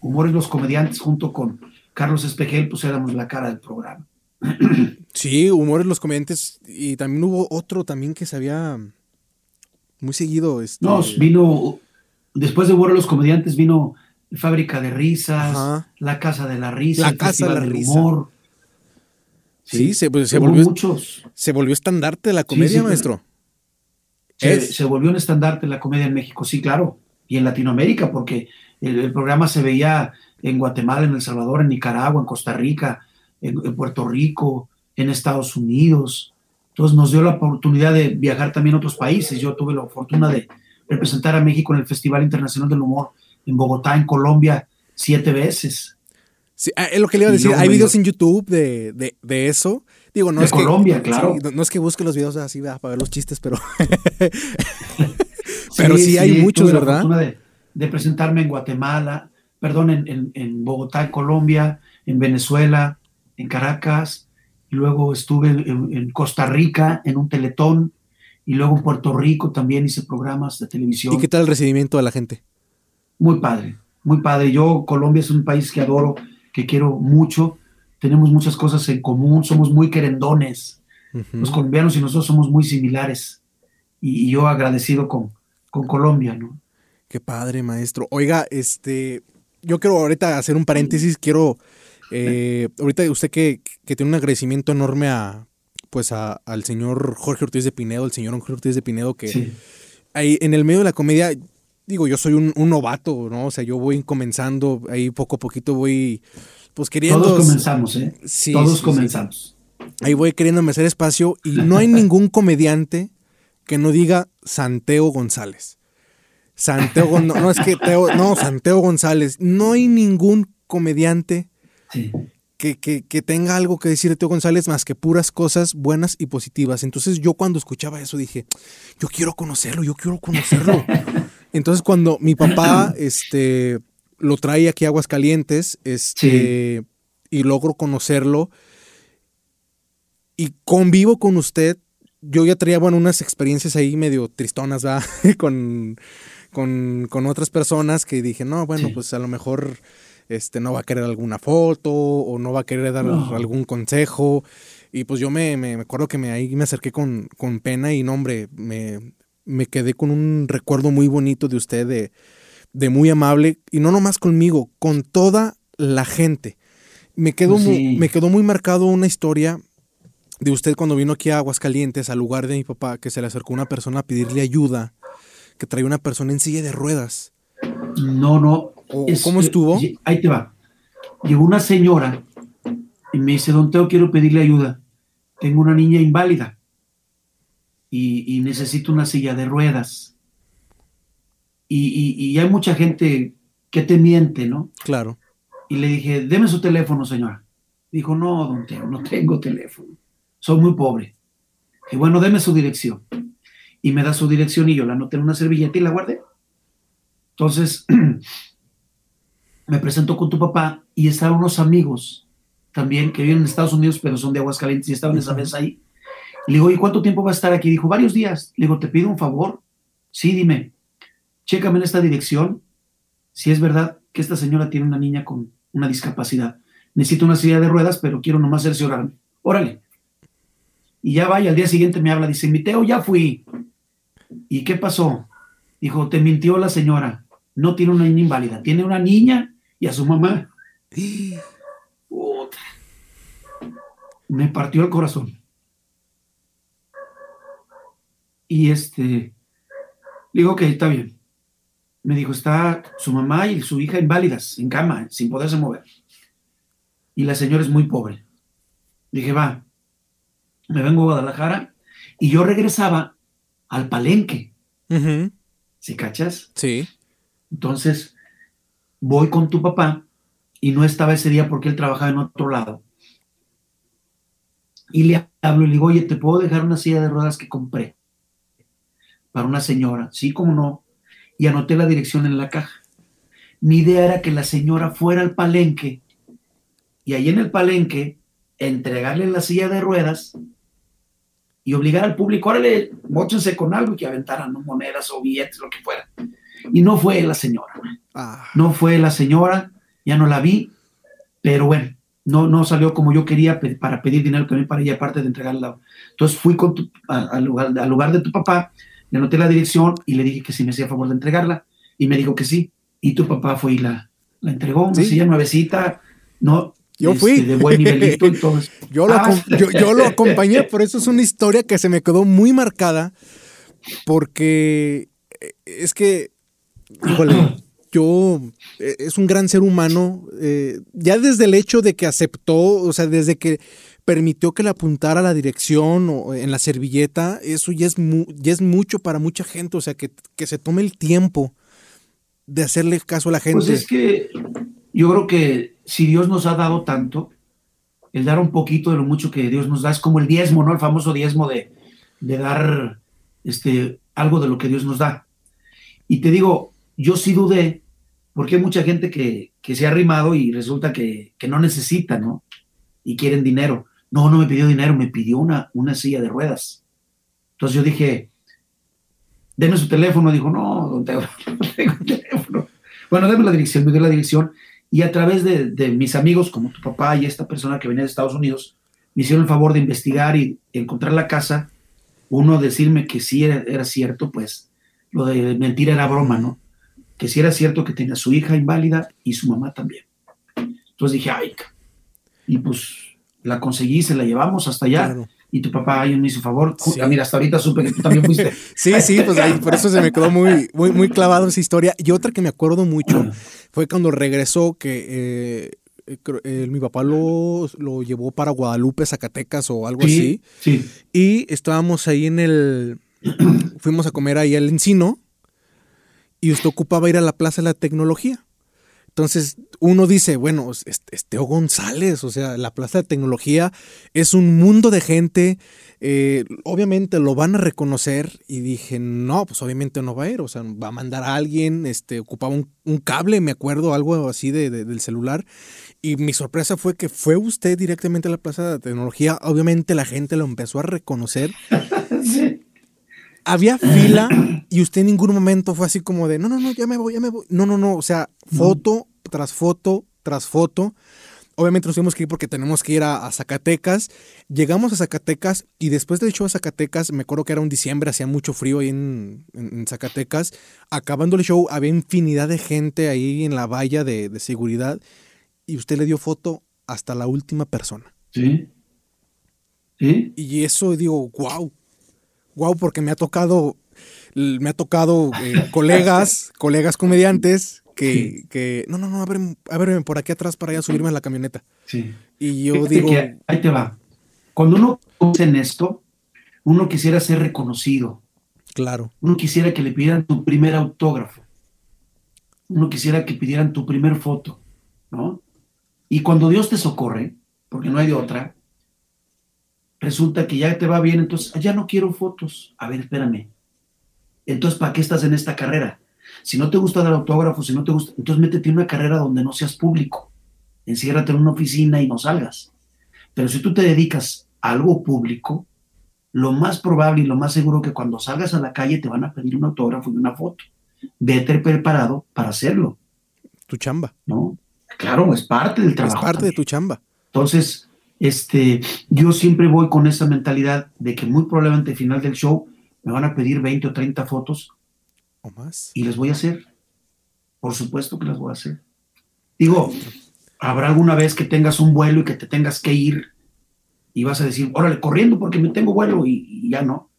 Humores los comediantes junto con Carlos Espejel, pues éramos la cara del programa. Sí, humores los comediantes. Y también hubo otro también que se había muy seguido. Este... No, vino, después de Humor los comediantes vino Fábrica de Risas, La Casa de la Risa, La Casa de la Risa. Humor. Sí, se, pues, volvió, muchos. se volvió estandarte de la comedia, maestro. Se, volvió un estandarte la comedia en México, sí, claro. Y en Latinoamérica, porque el programa se veía en Guatemala, en El Salvador, en Nicaragua, en Costa Rica, en, Puerto Rico, en Estados Unidos. Entonces nos dio la oportunidad de viajar también a otros países. Yo tuve la fortuna de representar a México en el Festival Internacional del Humor en Bogotá, en Colombia, siete veces. Sí, ah, es lo que le iba a decir. Hay videos en YouTube de, de, eso. Digo, no de es Colombia, claro. no, es que busque los videos así para ver los chistes, pero. pero sí, hay muchos, tuve ¿verdad? La de, de, presentarme en Guatemala, perdón, en, en, en Bogotá, en Colombia, en Venezuela, en Caracas, y luego estuve en, Costa Rica en un teletón, y luego en Puerto Rico también hice programas de televisión. ¿Y qué tal el recibimiento de la gente? Muy padre, muy padre. Yo, Colombia es un país que adoro, que quiero mucho. Tenemos muchas cosas en común, somos muy querendones. Los colombianos y nosotros somos muy similares. Y, yo agradecido con, con Colombia, ¿no? Qué padre, maestro. Oiga, este, yo quiero ahorita hacer un paréntesis, quiero, eh, ahorita usted que, que, tiene un agradecimiento enorme a, pues al señor Jorge Ortiz de Pinedo, el señor Jorge Ortiz de Pinedo, que ahí en el medio de la comedia, digo, yo soy un, novato, ¿no? O sea, yo voy comenzando, ahí poco a poquito voy, pues queriendo... Todos comenzamos, ¿eh? Sí, Todos comenzamos. Ahí voy queriéndome hacer espacio y no hay ningún comediante que no diga Santeo González. Santeo González, no, es que Teo, no, Santeo González, no hay ningún comediante que, que, tenga algo que decir de Teo González más que puras cosas buenas y positivas. Entonces yo cuando escuchaba eso dije, yo quiero conocerlo, yo quiero conocerlo. Entonces cuando mi papá este, lo trae aquí a Aguascalientes este, y logro conocerlo. Y convivo con usted, yo ya traía bueno, unas experiencias ahí medio tristonas, ¿va? con, con, otras personas que dije, no, bueno, pues a lo mejor este, no va a querer alguna foto o no va a querer dar algún consejo. Y pues yo me, me, acuerdo que me, ahí me acerqué con, con pena y no, hombre, me, me, quedé con un recuerdo muy bonito de usted, de, de, muy amable, y no nomás conmigo, con toda la gente. Me quedó, muy, me quedó muy marcado una historia de usted cuando vino aquí a Aguascalientes, al lugar de mi papá, que se le acercó una persona a pedirle ayuda, que traía una persona en silla de ruedas. No, no, ¿Cómo estuvo? Ahí te va. Llegó una señora y me dice, don Teo, quiero pedirle ayuda. Tengo una niña inválida y, necesito una silla de ruedas. Y, hay mucha gente que te miente, ¿no? Claro. Y le dije, deme su teléfono, señora. Dijo, no, don Teo, no tengo teléfono. Soy muy pobre. Y bueno, deme su dirección. Y me da su dirección y yo la anoté en una servilleta y la guardé. Entonces, me presentó con tu papá y estaban unos amigos también que viven en Estados Unidos, pero son de Aguascalientes y estaban esa vez ahí. Le digo, ¿y cuánto tiempo va a estar aquí? Dijo, varios días. Le digo, ¿te pido un favor? Sí, dime, chécame en esta dirección si es verdad que esta señora tiene una niña con una discapacidad. Necesito una silla de ruedas, pero quiero nomás orar. Órale. Y ya vaya, al día siguiente me habla, dice, mi Teo, ya fui. ¿Y qué pasó? Dijo, te mintió la señora. No tiene una niña inválida, tiene una niña y a su mamá. Me partió el corazón. Y este, digo que está bien. Me dijo, está su mamá y su hija inválidas, en cama, sin poderse mover. Y la señora es muy pobre. Dije, va, me vengo a Guadalajara y yo regresaba al palenque. ¿Sí cachas? Sí. Entonces, voy con tu papá y no estaba ese día porque él trabajaba en otro lado. Y le hablo y le digo, oye, ¿te puedo dejar una silla de ruedas que compré para una señora? Sí, como no. Y anoté la dirección en la caja. Mi idea era que la señora fuera al palenque y ahí en el palenque entregarle la silla de ruedas y obligar al público, órale, mochense con algo y que aventaran monedas o billetes, lo que fuera. Y no fue la señora. Ah. No fue la señora, ya no la vi, pero bueno, no, no salió como yo quería para pedir dinero también para ella, aparte de entregarla. Entonces fui con lugar, al lugar de tu papá, le anoté la dirección y le dije que si me hacía favor de entregarla, y me dijo que sí. Y tu papá fue y la, la entregó, una silla nuevecita, no, yo fui. Este, de buen nivelito todo yo, lo, ah. yo, yo, lo acompañé, por eso es una historia que se me quedó muy marcada, porque eh, es que, híjole, yo, eh, es un gran ser humano, eh, ya desde el hecho de que aceptó, o sea, desde que permitió que le apuntara la dirección o en la servilleta, eso ya es, ya es mucho para mucha gente, o sea, que, se tome el tiempo de hacerle caso a la gente. Pues es que yo creo que si Dios nos ha dado tanto, el dar un poquito de lo mucho que Dios nos da es como el diezmo, ¿no? El famoso diezmo de, de dar este, algo de lo que Dios nos da. Y te digo, yo sí dudé porque hay mucha gente que, se ha arrimado y resulta que, no necesita, ¿no? Y quieren dinero. No, no me pidió dinero, me pidió una, una silla de ruedas. Entonces yo dije, deme su teléfono. Dijo, no, don Teo, no tengo teléfono. Bueno, deme la dirección, me dio la dirección. Y a través de, mis amigos, como tu papá y esta persona que venía de Estados Unidos, me hicieron el favor de investigar y encontrar la casa. Uno decirme que sí era, era cierto, pues lo de mentira era broma, ¿no? Que sí era cierto que tenía su hija inválida y su mamá también. Entonces dije, ay, y pues la conseguí, se la llevamos hasta allá. Claro y tu papá ahí me hizo favor. Sí. Mira, hasta ahorita supe que tú también fuiste. sí, sí, pues ahí, por eso se me quedó muy, muy, muy clavado esa historia. Y otra que me acuerdo mucho fue cuando regresó que eh, eh, mi papá lo, lo, llevó para Guadalupe, Zacatecas o algo sí, así. Sí. Y estábamos ahí en el. fuimos a comer ahí al encino. Y usted ocupaba ir a la Plaza de la Tecnología. Entonces uno dice, bueno, Esteo González, o sea, la Plaza de Tecnología es un mundo de gente, eh, obviamente lo van a reconocer y dije, no, pues obviamente no va a ir, o sea, va a mandar a alguien, este, ocupaba un, cable, me acuerdo, algo así de, del celular, y mi sorpresa fue que fue usted directamente a la Plaza de Tecnología, obviamente la gente lo empezó a reconocer. sí. Había fila y usted en ningún momento fue así como de, no, no, no, ya me voy, ya me voy. No, no, no, o sea, foto tras foto tras foto. Obviamente nos tuvimos que ir porque tenemos que ir a, Zacatecas. Llegamos a Zacatecas y después del show a Zacatecas, me acuerdo que era un diciembre, hacía mucho frío ahí en, Zacatecas. Acabando el show, había infinidad de gente ahí en la valla de, de seguridad y usted le dio foto hasta la última persona. Sí. Sí. Y eso digo, wow wow, porque me ha tocado, me ha tocado eh, colegas, colegas comediantes que, que, no, no, no, ver, por aquí atrás para ya subirme a la camioneta. Sí. Y yo digo... ahí te va. Cuando uno hace en esto, uno quisiera ser reconocido. Claro. Uno quisiera que le pidieran tu primer autógrafo. Uno quisiera que pidieran tu primer foto, ¿no? Y cuando Dios te socorre, porque no hay de otra, resulta que ya te va bien, entonces ya no quiero fotos. A ver, espérame. Entonces, ¿para qué estás en esta carrera? Si no te gusta dar autógrafos, si no te gusta, entonces métete en una carrera donde no seas público. Enciérrate en una oficina y no salgas. Pero si tú te dedicas a algo público, lo más probable y lo más seguro que cuando salgas a la calle te van a pedir un autógrafo y una foto. Vete preparado para hacerlo. Tu chamba. ¿No? Claro, es parte del trabajo. Es parte de tu chamba. Entonces, este, yo siempre voy con esa mentalidad de que muy probablemente al final del show me van a pedir 20 o 30 fotos. O más. Y les voy a hacer. Por supuesto que las voy a hacer. Digo, habrá alguna vez que tengas un vuelo y que te tengas que ir y vas a decir, órale, corriendo porque me tengo vuelo y, y ya no.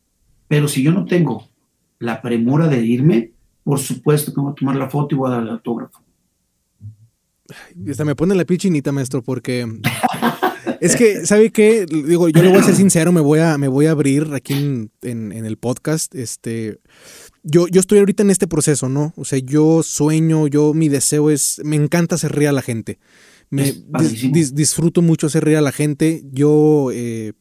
Pero si yo no tengo la premura de irme, por supuesto que voy a tomar la foto y voy a dar el autógrafo. Hasta me pone la pichinita, maestro, porque Es que, ¿sabe qué? Digo, yo le voy a ser sincero, me voy a, me voy a abrir aquí en, el podcast. Este, yo, yo estoy ahorita en este proceso, ¿no? O sea, yo sueño, yo, mi deseo es, me encanta hacer reír a la gente. Me disfruto mucho hacer reír a la gente. Yo, eh,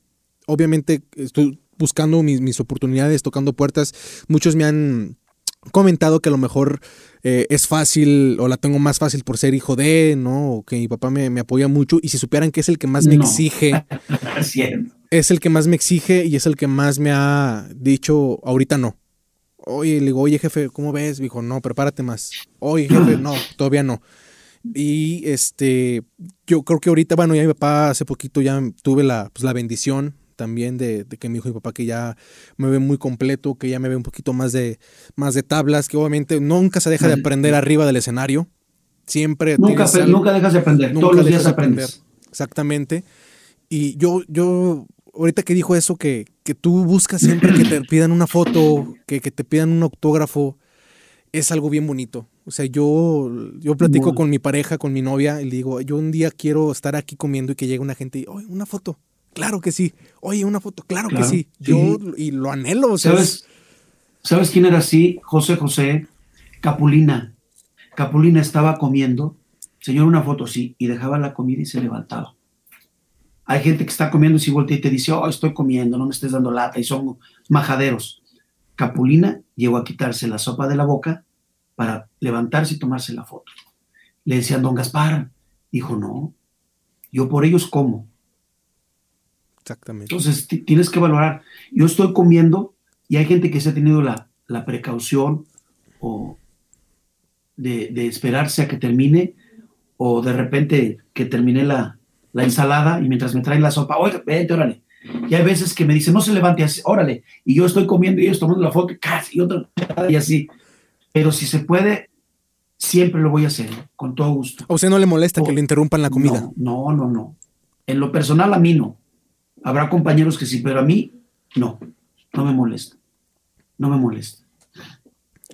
obviamente, estoy buscando mis, mis oportunidades, tocando puertas. Muchos me han comentado que a lo mejor eh, es fácil o la tengo más fácil por ser hijo de, ¿no? O que mi papá me, apoya mucho y si supieran que es el que más me exige, es el que más me exige y es el que más me ha dicho, ahorita no. Oye, le digo, oye jefe, ¿cómo ves? Dijo, no, prepárate más. Oye jefe, no, todavía no. Y este, yo creo que ahorita, bueno, ya mi papá hace poquito ya tuve la, pues, la bendición también de, que mi hijo y papá que ya me ve muy completo, que ya me ve un poquito más de, más de tablas, que obviamente nunca se deja de aprender arriba del escenario. Siempre. Nunca, nunca dejas de aprender, todos los días aprendes. Exactamente. Y yo, yo, ahorita que dijo eso, que, que tú buscas siempre que te pidan una foto, que, que, te pidan un autógrafo, es algo bien bonito. O sea, yo, yo platico con mi pareja, con mi novia, y le digo, yo un día quiero estar aquí comiendo y que llegue una gente y, oye, una foto. Claro que sí. Oye, una foto. Claro, que sí. Yo y lo anhelo. ¿Sabes, ¿Sabes quién era así? José José Capulina. Capulina estaba comiendo. Señor, una foto, sí. Y dejaba la comida y se levantaba. Hay gente que está comiendo y si voltea y te dice, oh, estoy comiendo, no me estés dando lata. Y son majaderos. Capulina llegó a quitarse la sopa de la boca para levantarse y tomarse la foto. Le decían, don Gaspar. Dijo, no, yo por ellos como Exactamente. Entonces tienes que valorar. Yo estoy comiendo y hay gente que se ha tenido la, la precaución o de, esperarse a que termine o de repente que termine la, ensalada y mientras me traen la sopa, oiga, vente, órale. Y hay veces que me dicen, no se levante, así, órale. Y yo estoy comiendo y ellos tomando la foto, casi, y otra, y así. Pero si se puede, siempre lo voy a hacer, con todo gusto. ¿A usted no le molesta que le interrumpan la comida? No, no, no, En lo personal, a mí no. Habrá compañeros que sí, pero a mí no. No me molesta. No me molesta.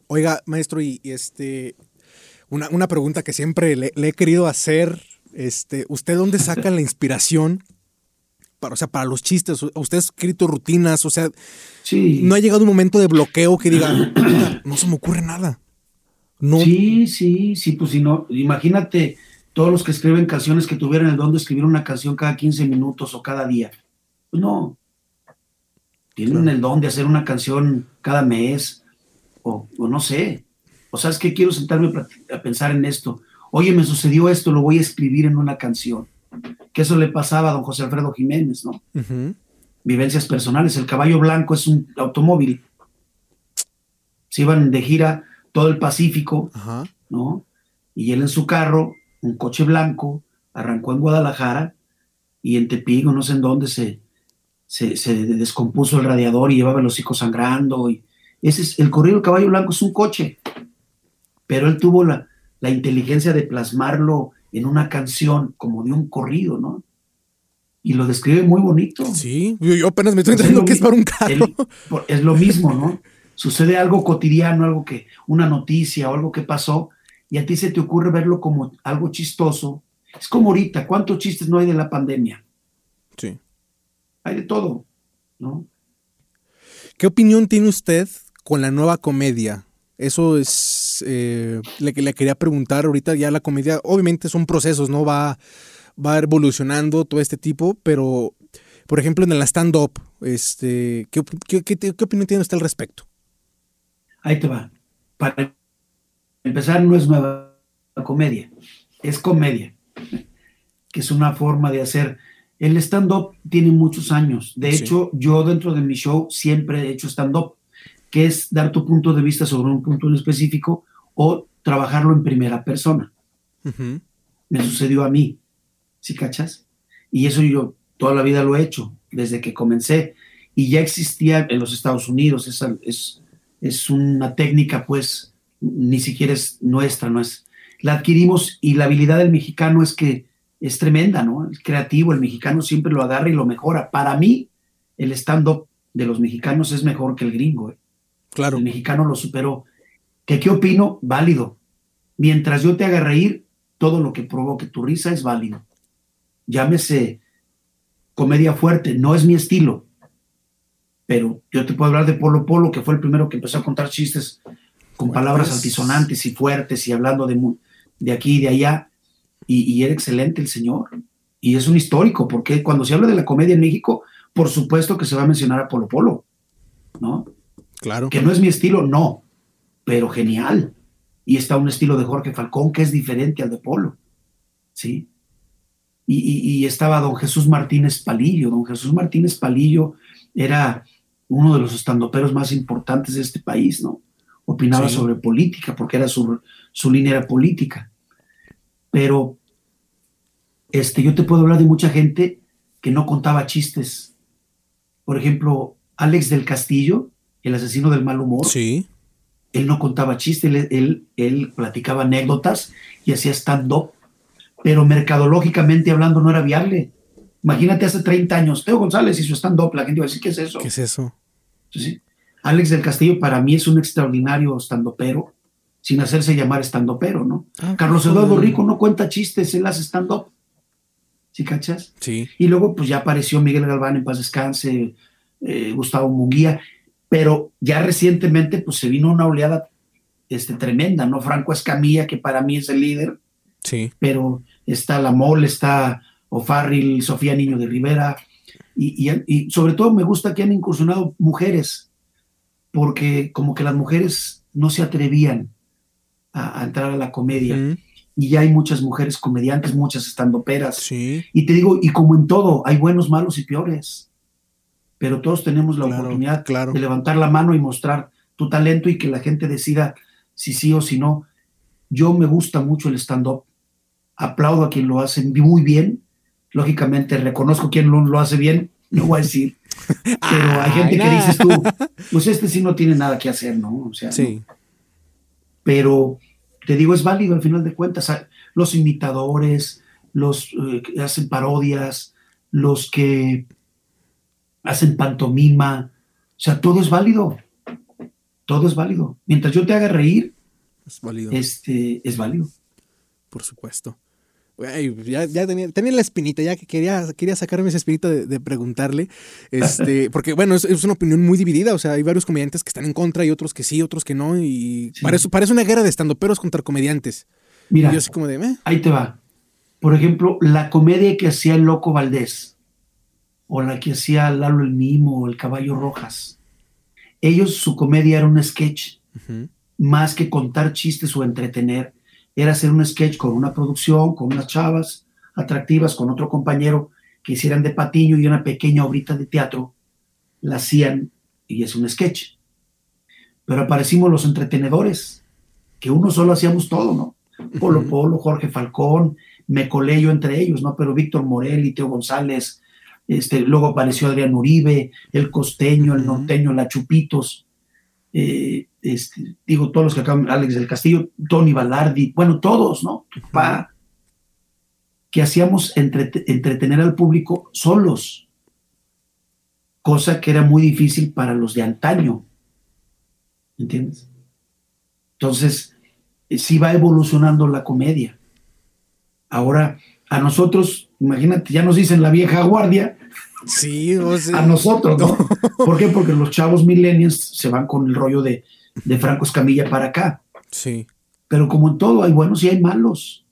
Oiga, maestro, y, este, una, pregunta que siempre le, he querido hacer. Este, ¿Usted dónde saca la inspiración para, o sea, para los chistes? ¿Usted ha escrito rutinas? O sea, sí. ¿no ha llegado un momento de bloqueo que diga, no se me ocurre nada? Sí, sí, sí, pues si no, imagínate todos los que escriben canciones que tuvieran el don de escribir una canción cada 15 minutos o cada día. Pues no. Tienen el don de hacer una canción cada mes o, no sé. O sea, es que quiero sentarme a pensar en esto. Oye, me sucedió esto, lo voy a escribir en una canción. Que eso le pasaba a don José Alfredo Jiménez, ¿no? Vivencias personales. El caballo blanco es un automóvil. Se iban de gira todo el Pacífico, ¿no? Y él en su carro, un coche blanco, arrancó en Guadalajara y en Tepic, no sé en dónde, se, se, descompuso el radiador y llevaba el hocico sangrando. Y ese es, el corrido del caballo blanco es un coche, pero él tuvo la, la inteligencia de plasmarlo en una canción como de un corrido, ¿no? Y lo describe muy bonito. Sí, yo apenas me estoy enterando que es para un carro. es lo mismo, ¿no? sucede algo cotidiano, algo que, una noticia o algo que pasó, y a ti se te ocurre verlo como algo chistoso. Es como ahorita, ¿cuántos chistes no hay de la pandemia? Sí. Hay de todo, ¿no? ¿Qué opinión tiene usted con la nueva comedia? Eso es, eh, le, le, quería preguntar ahorita ya la comedia, obviamente son procesos, ¿no? Va, va evolucionando todo este tipo, pero, por ejemplo, en el stand-up, este, ¿qué, qué opinión tiene usted al respecto? Ahí te va. Para empezar, no es nueva comedia, es comedia, que es una forma de hacer. El stand-up tiene muchos años. De hecho, yo dentro de mi show siempre he hecho stand-up, que es dar tu punto de vista sobre un punto en específico o trabajarlo en primera persona. Me sucedió a mí, ¿sí cachas? Y eso yo toda la vida lo he hecho, desde que comencé. Y ya existía en los Estados Unidos, es, es es una técnica, pues, ni siquiera es nuestra, no es. La adquirimos y la habilidad del mexicano es que es tremenda, ¿no? Es creativo, el mexicano siempre lo agarra y lo mejora. Para mí, el stand-up de los mexicanos es mejor que el gringo. ¿eh? Claro. El mexicano lo superó. ¿Qué, ¿Qué opino? Válido. Mientras yo te haga reír, todo lo que provoque tu risa es válido. Llámese comedia fuerte, no es mi estilo, pero yo te puedo hablar de Polo Polo, que fue el primero que empezó a contar chistes con palabras altisonantes y fuertes y hablando de, de aquí y de allá, y, era excelente el señor. Y es un histórico, porque cuando se habla de la comedia en México, por supuesto que se va a mencionar a Polo Polo, ¿no? Claro. Que no es mi estilo, no, pero genial. Y está un estilo de Jorge Falcón que es diferente al de Polo, ¿sí? Y, y estaba don Jesús Martínez Palillo. Don Jesús Martínez Palillo era uno de los estandoperos más importantes de este país, ¿no? Opinaba sobre política, porque era su, su línea era política. Pero este, yo te puedo hablar de mucha gente que no contaba chistes. Por ejemplo, Alex del Castillo, el asesino del mal humor. Sí. Él no contaba chistes, él, él, platicaba anécdotas y hacía stand-up, pero mercadológicamente hablando no era viable. Imagínate hace 30 años, Teo González y su stand-up, la gente iba a decir, ¿qué es eso? ¿Qué es eso? Sí, Alex del Castillo para mí es un extraordinario stand-upero, sin hacerse llamar stand-upero, ¿no? Ah, Carlos Eduardo Rico no cuenta chistes, él hace stand-up. ¿Sí cachas? Sí. Y luego pues ya apareció Miguel Galván en paz descanse, eh, Gustavo Munguía, pero ya recientemente pues se vino una oleada este, tremenda, ¿no? Franco Escamilla, que para mí es el líder. Sí. Pero está La Mole, está O'Farrill, Sofía Niño de Rivera, y, sobre todo me gusta que han incursionado mujeres, porque como que las mujeres no se atrevían a, entrar a la comedia. Y ya hay muchas mujeres comediantes, muchas estandoperas. Sí. Y te digo, y como en todo, hay buenos, malos y peores. Pero todos tenemos la oportunidad de levantar la mano y mostrar tu talento y que la gente decida si sí o si no. Yo me gusta mucho el stand-up. Aplaudo a quien lo hace muy bien. Lógicamente reconozco quien lo, lo hace bien, no voy a decir. Pero hay gente que dices tú, pues este sí no tiene nada que hacer, ¿no? O sea, Sí. Pero te digo, es válido al final de cuentas. Los imitadores, los eh, que hacen parodias, los que hacen pantomima, o sea, todo es válido. Todo es válido. Mientras yo te haga reír, Es válido, este, es válido. por supuesto. Ya, ya tenía, tenía la espinita, ya que quería, quería sacarme esa espinita de, de preguntarle. Este, porque, bueno, es, es una opinión muy dividida. O sea, hay varios comediantes que están en contra y otros que sí, otros que no. Y Sí. parece, parece una guerra de estandoperos contra comediantes. Mira, Y yo así como de, "Eh". ahí te va. Por ejemplo, la comedia que hacía el Loco Valdés, o la que hacía Lalo el Mimo, o el Caballo Rojas. Ellos, su comedia era un sketch. Más que contar chistes o entretener, era hacer un sketch con una producción, con unas chavas atractivas, con otro compañero que hicieran de patiño y una pequeña obrita de teatro, la hacían y es un sketch. Pero aparecimos los entretenedores, que uno solo hacíamos todo, ¿no? Polo. Polo, Jorge Falcón, me colé yo entre ellos, ¿no? Pero Víctor Morelli, Teo González, este, luego apareció Adrián Uribe, el costeño, el norteño, la Chupitos, eh, este, digo, todos los que acaban, Alex del Castillo, Tony Balardi, bueno, todos, ¿no? Tu papá, que hacíamos entrete- entretener al público solos, cosa que era muy difícil para los de antaño, ¿entiendes? Entonces, eh, sí va evolucionando la comedia. Ahora, a nosotros, imagínate, ya nos dicen la vieja guardia, Sí, o sea, a nosotros, ¿no? ¿Por qué? Porque los chavos millennials se van con el rollo de, de Franco Escamilla para acá. Sí. Pero como en todo, hay buenos y hay malos.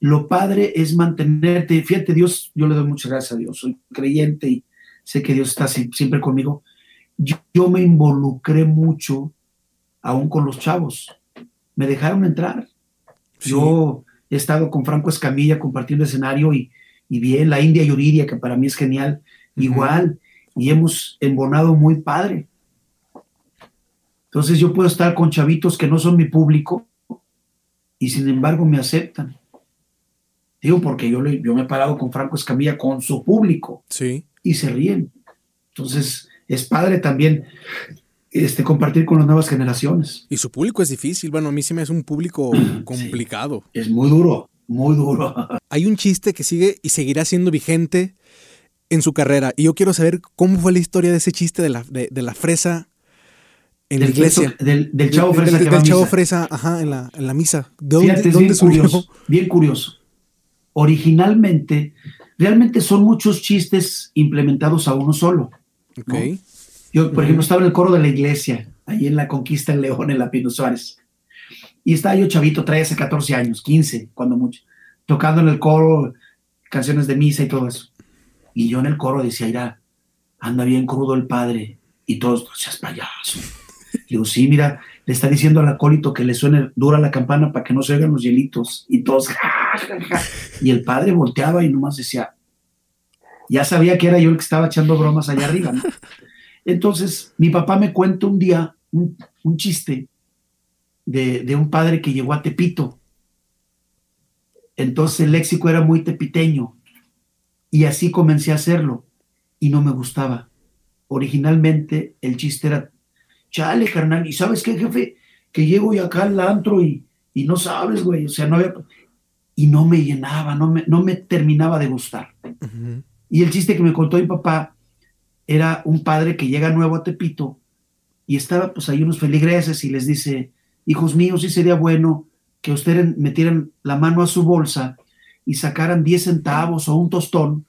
Lo padre es mantenerte. Fíjate, Dios, yo le doy muchas gracias a Dios. Soy creyente y sé que Dios está si- siempre conmigo. Yo, yo me involucré mucho, aún con los chavos. Me dejaron entrar. sí. Yo he estado con Franco Escamilla compartiendo escenario y, y bien, la India Yuridia, que para mí es genial, igual, y hemos embonado muy padre. Entonces yo puedo estar con chavitos que no son mi público y sin embargo me aceptan. Digo, porque yo, le- yo me he parado con Franco Escamilla con su público Sí. y se ríen. Entonces es padre también este, compartir con las nuevas generaciones. Y su público es difícil. Bueno, a mí sí me es un público complicado. Es muy duro, muy duro. Hay un chiste que sigue y seguirá siendo vigente en su carrera. Y yo quiero saber cómo fue la historia de ese chiste de la, de, de la fresa en la Del iglesia. preso- del, del chavo Del- fresa del- que va a del chavo misa. fresa, ajá, en la, en la misa. ¿De dónde, Fíjate, es dónde bien surgió? curioso, bien curioso. Originalmente, realmente son muchos chistes implementados a uno solo. Ok. Yo, por ejemplo, estaba en el coro de la iglesia, ahí en la Conquista en León, en la Pino Suárez. Y estaba yo chavito, traía hace 14 años, 15, cuando mucho, tocando en el coro canciones de misa y todo eso. Y yo en el coro decía, mira, anda bien crudo el padre. Y todos, no seas payaso. Le digo, sí, mira, le está diciendo al acólito que le suene dura la campana para que no se oigan los hielitos. Y todos. Y el padre volteaba y nomás decía, ya sabía que era yo el que estaba echando bromas allá arriba, ¿no? Entonces, mi papá me cuenta un día un, un chiste de, de un padre que llegó a Tepito. Entonces el léxico era muy tepiteño. Y así comencé a hacerlo. Y no me gustaba. Originalmente el chiste era, chale, carnal, ¿y sabes qué, jefe? Que llego y acá al antro y, y no sabes, güey. O sea, no había... Y no me llenaba, no me, no me terminaba de gustar. Y el chiste que me contó mi papá era un padre que llega nuevo a Tepito y estaba pues ahí unos feligreses y les dice, hijos míos, sí sería bueno que ustedes metieran la mano a su bolsa y sacaran 10 centavos o un tostón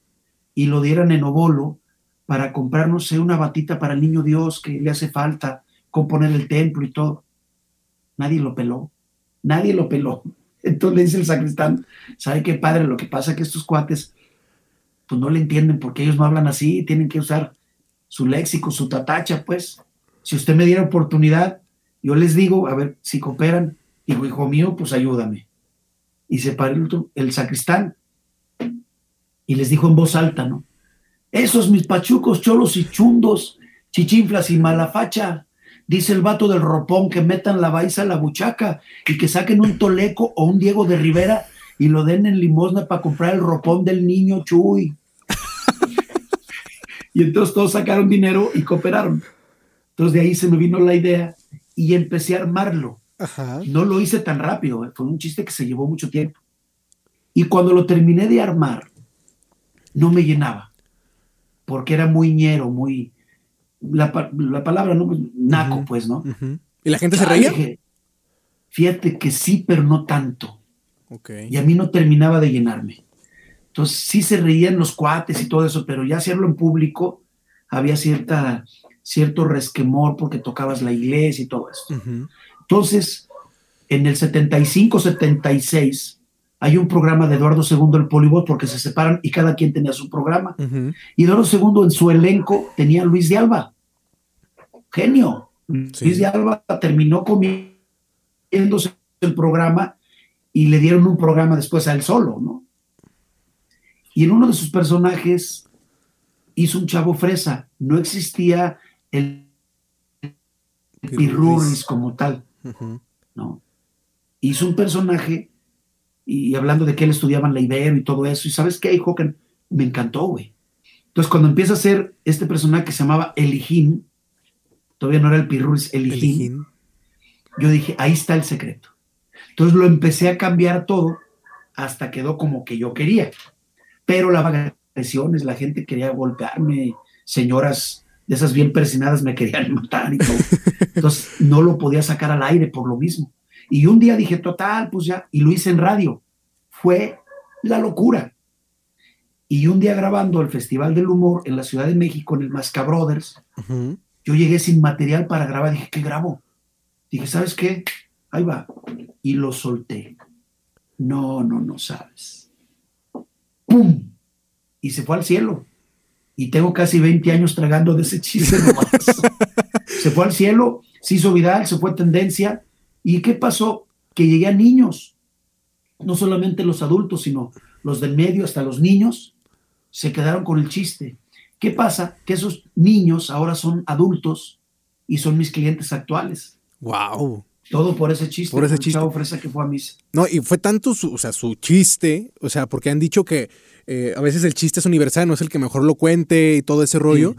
y lo dieran en obolo para comprar, no sé, una batita para el niño Dios que le hace falta, componer el templo y todo. Nadie lo peló, nadie lo peló. Entonces le dice el sacristán, ¿sabe qué padre? Lo que pasa que estos cuates pues no le entienden porque ellos no hablan así, tienen que usar su léxico, su tatacha, pues. Si usted me diera oportunidad, yo les digo, a ver, si cooperan, digo, hijo mío, pues ayúdame. Y se paró el, el sacristán y les dijo en voz alta, ¿no? Esos mis pachucos, cholos y chundos, chichinflas y malafacha, dice el vato del ropón que metan la baiza a la buchaca y que saquen un Toleco o un Diego de Rivera y lo den en limosna para comprar el ropón del niño Chuy. y entonces todos sacaron dinero y cooperaron. Entonces de ahí se me vino la idea y empecé a armarlo. No lo hice tan rápido, ¿eh? fue un chiste que se llevó mucho tiempo. Y cuando lo terminé de armar, no me llenaba, porque era muy ñero, muy... La, palabra, ¿no? Naco, pues, ¿no? ¿Y la gente se reía? fíjate que sí, pero no tanto. Y a mí no terminaba de llenarme. Entonces sí se reían los cuates y todo eso, pero ya hacerlo en público había cierta, cierto resquemor porque tocabas la iglesia y todo eso. Entonces, en el 75-76 hay un programa de Eduardo II el Polibot porque se separan y cada quien tenía su programa. Y Eduardo II en su elenco tenía a Luis de Alba. Genio. Luis de Alba terminó comiéndose el programa y le dieron un programa después a él solo, ¿no? Y en uno de sus personajes hizo un chavo fresa. No existía el Pirurris como tal, ¿no? Hizo un personaje y hablando de que él estudiaba en la Ibero y todo eso. Y sabes qué, Joken, me encantó, güey. Entonces, cuando empieza a ser este personaje que se llamaba Elijín, todavía no era el Pirruris, Elijín, yo dije, ahí está el secreto. Entonces lo empecé a cambiar todo hasta quedó como que yo quería. Pero las agresiones, la gente quería golpearme, señoras de esas bien persinadas me querían matar y todo. Entonces no lo podía sacar al aire por lo mismo. Y un día dije, total, pues ya, y lo hice en radio. Fue la locura. Y un día grabando el Festival del Humor en la Ciudad de México, en el Masca Brothers, yo llegué sin material para grabar. Dije, ¿qué grabo? Dije, ¿sabes qué? Ahí va. Y lo solté. No, no, no sabes. ¡Pum! Y se fue al cielo. Y tengo casi 20 años tragando de ese chiste se fue al cielo, se hizo viral, se fue tendencia ¿Y qué pasó? Que llegué a niños, no solamente los adultos, sino los del medio, hasta los niños, se quedaron con el chiste. ¿Qué pasa? Que esos niños ahora son adultos y son mis clientes actuales. ¡Wow! Todo por ese chiste. Por ese chiste. fresa que fue a misa. No, y fue tanto su, o sea, su chiste, o sea, porque han dicho que eh, a veces el chiste es universal, no es el que mejor lo cuente y todo ese rollo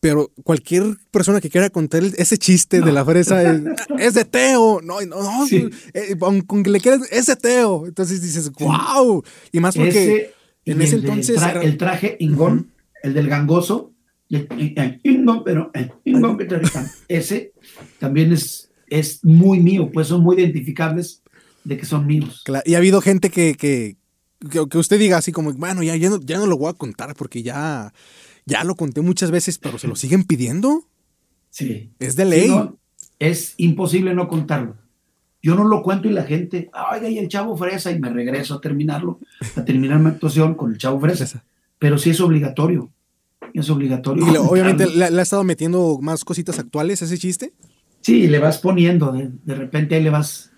pero cualquier persona que quiera contar ese chiste de la fresa es, de Teo. No, no, no. Eh, con que le quieras, es de Teo. Entonces dices, wow. Y más porque en ese entonces. El, traje ingón, el del gangoso, ingón, pero ingón ese también es, es muy mío, pues son muy identificables de que son míos. y ha habido gente que, que, que, usted diga así como, bueno, ya, ya, no, ya no lo voy a contar porque ya ya lo conté muchas veces, pero se lo siguen pidiendo. Sí. Es de ley. es imposible no contarlo. Yo no lo cuento y la gente, ay, y el chavo fresa, y me regreso a terminarlo, a terminar mi actuación con el chavo fresa. Pero sí es obligatorio. Es obligatorio. Y obviamente le, ha estado metiendo más cositas actuales ese chiste. Sí, le vas poniendo, de, repente ahí le vas,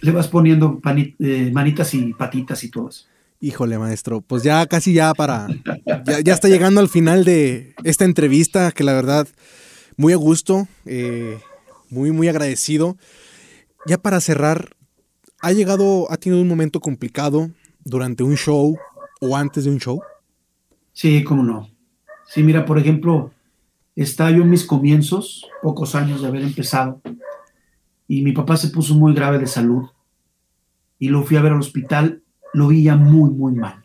le vas poniendo eh, manitas y patitas y todo eso. Híjole, maestro, pues ya casi ya para, ya, está llegando al final de esta entrevista, que la verdad, muy a gusto, eh, muy, muy agradecido. Ya para cerrar, ¿ha llegado, ha tenido un momento complicado durante un show o antes de un show? Sí, cómo no. Sí, mira, por ejemplo, estaba yo en mis comienzos, pocos años de haber empezado, y mi papá se puso muy grave de salud, y lo fui a ver al hospital lo vi muy, muy mal.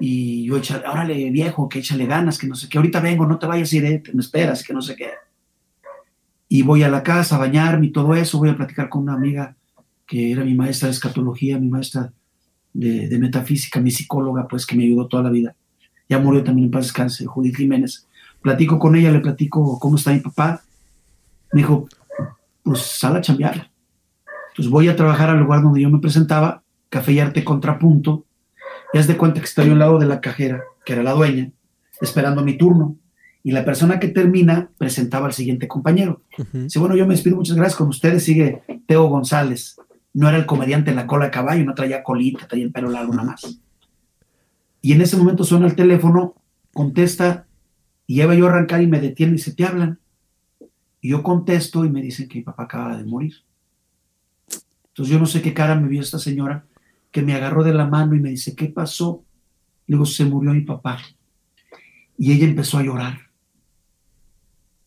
Y yo, órale, viejo, que échale ganas, que no sé qué, ahorita vengo, no te vayas a ir, eh, me esperas, que no sé qué. Y voy a la casa a bañarme y todo eso, voy a platicar con una amiga que era mi maestra de escatología, mi maestra de, metafísica, mi psicóloga, pues que me ayudó toda la vida. Ya murió también en paz descanse, Judith Jiménez. Platico con ella, le platico cómo está mi papá. Me dijo, pues sal a chambear. Entonces voy a trabajar al lugar donde yo me presentaba Café y Arte Contrapunto, y haz de cuenta que estoy al lado de la cajera, que era la dueña, esperando mi turno. Y la persona que termina presentaba al siguiente compañero. Dice, bueno, yo me despido, muchas gracias. Con ustedes sigue Teo González. No era el comediante en la cola de caballo, no traía colita, traía el pelo largo nada más. Y en ese momento suena el teléfono, contesta, y lleva yo a arrancar y me detiene y dice, ¿te hablan? Y yo contesto y me dicen que mi papá acaba de morir. Entonces yo no sé qué cara me vio esta señora que me agarró de la mano y me dice, ¿qué pasó? Le digo, se murió mi papá. Y ella empezó a llorar.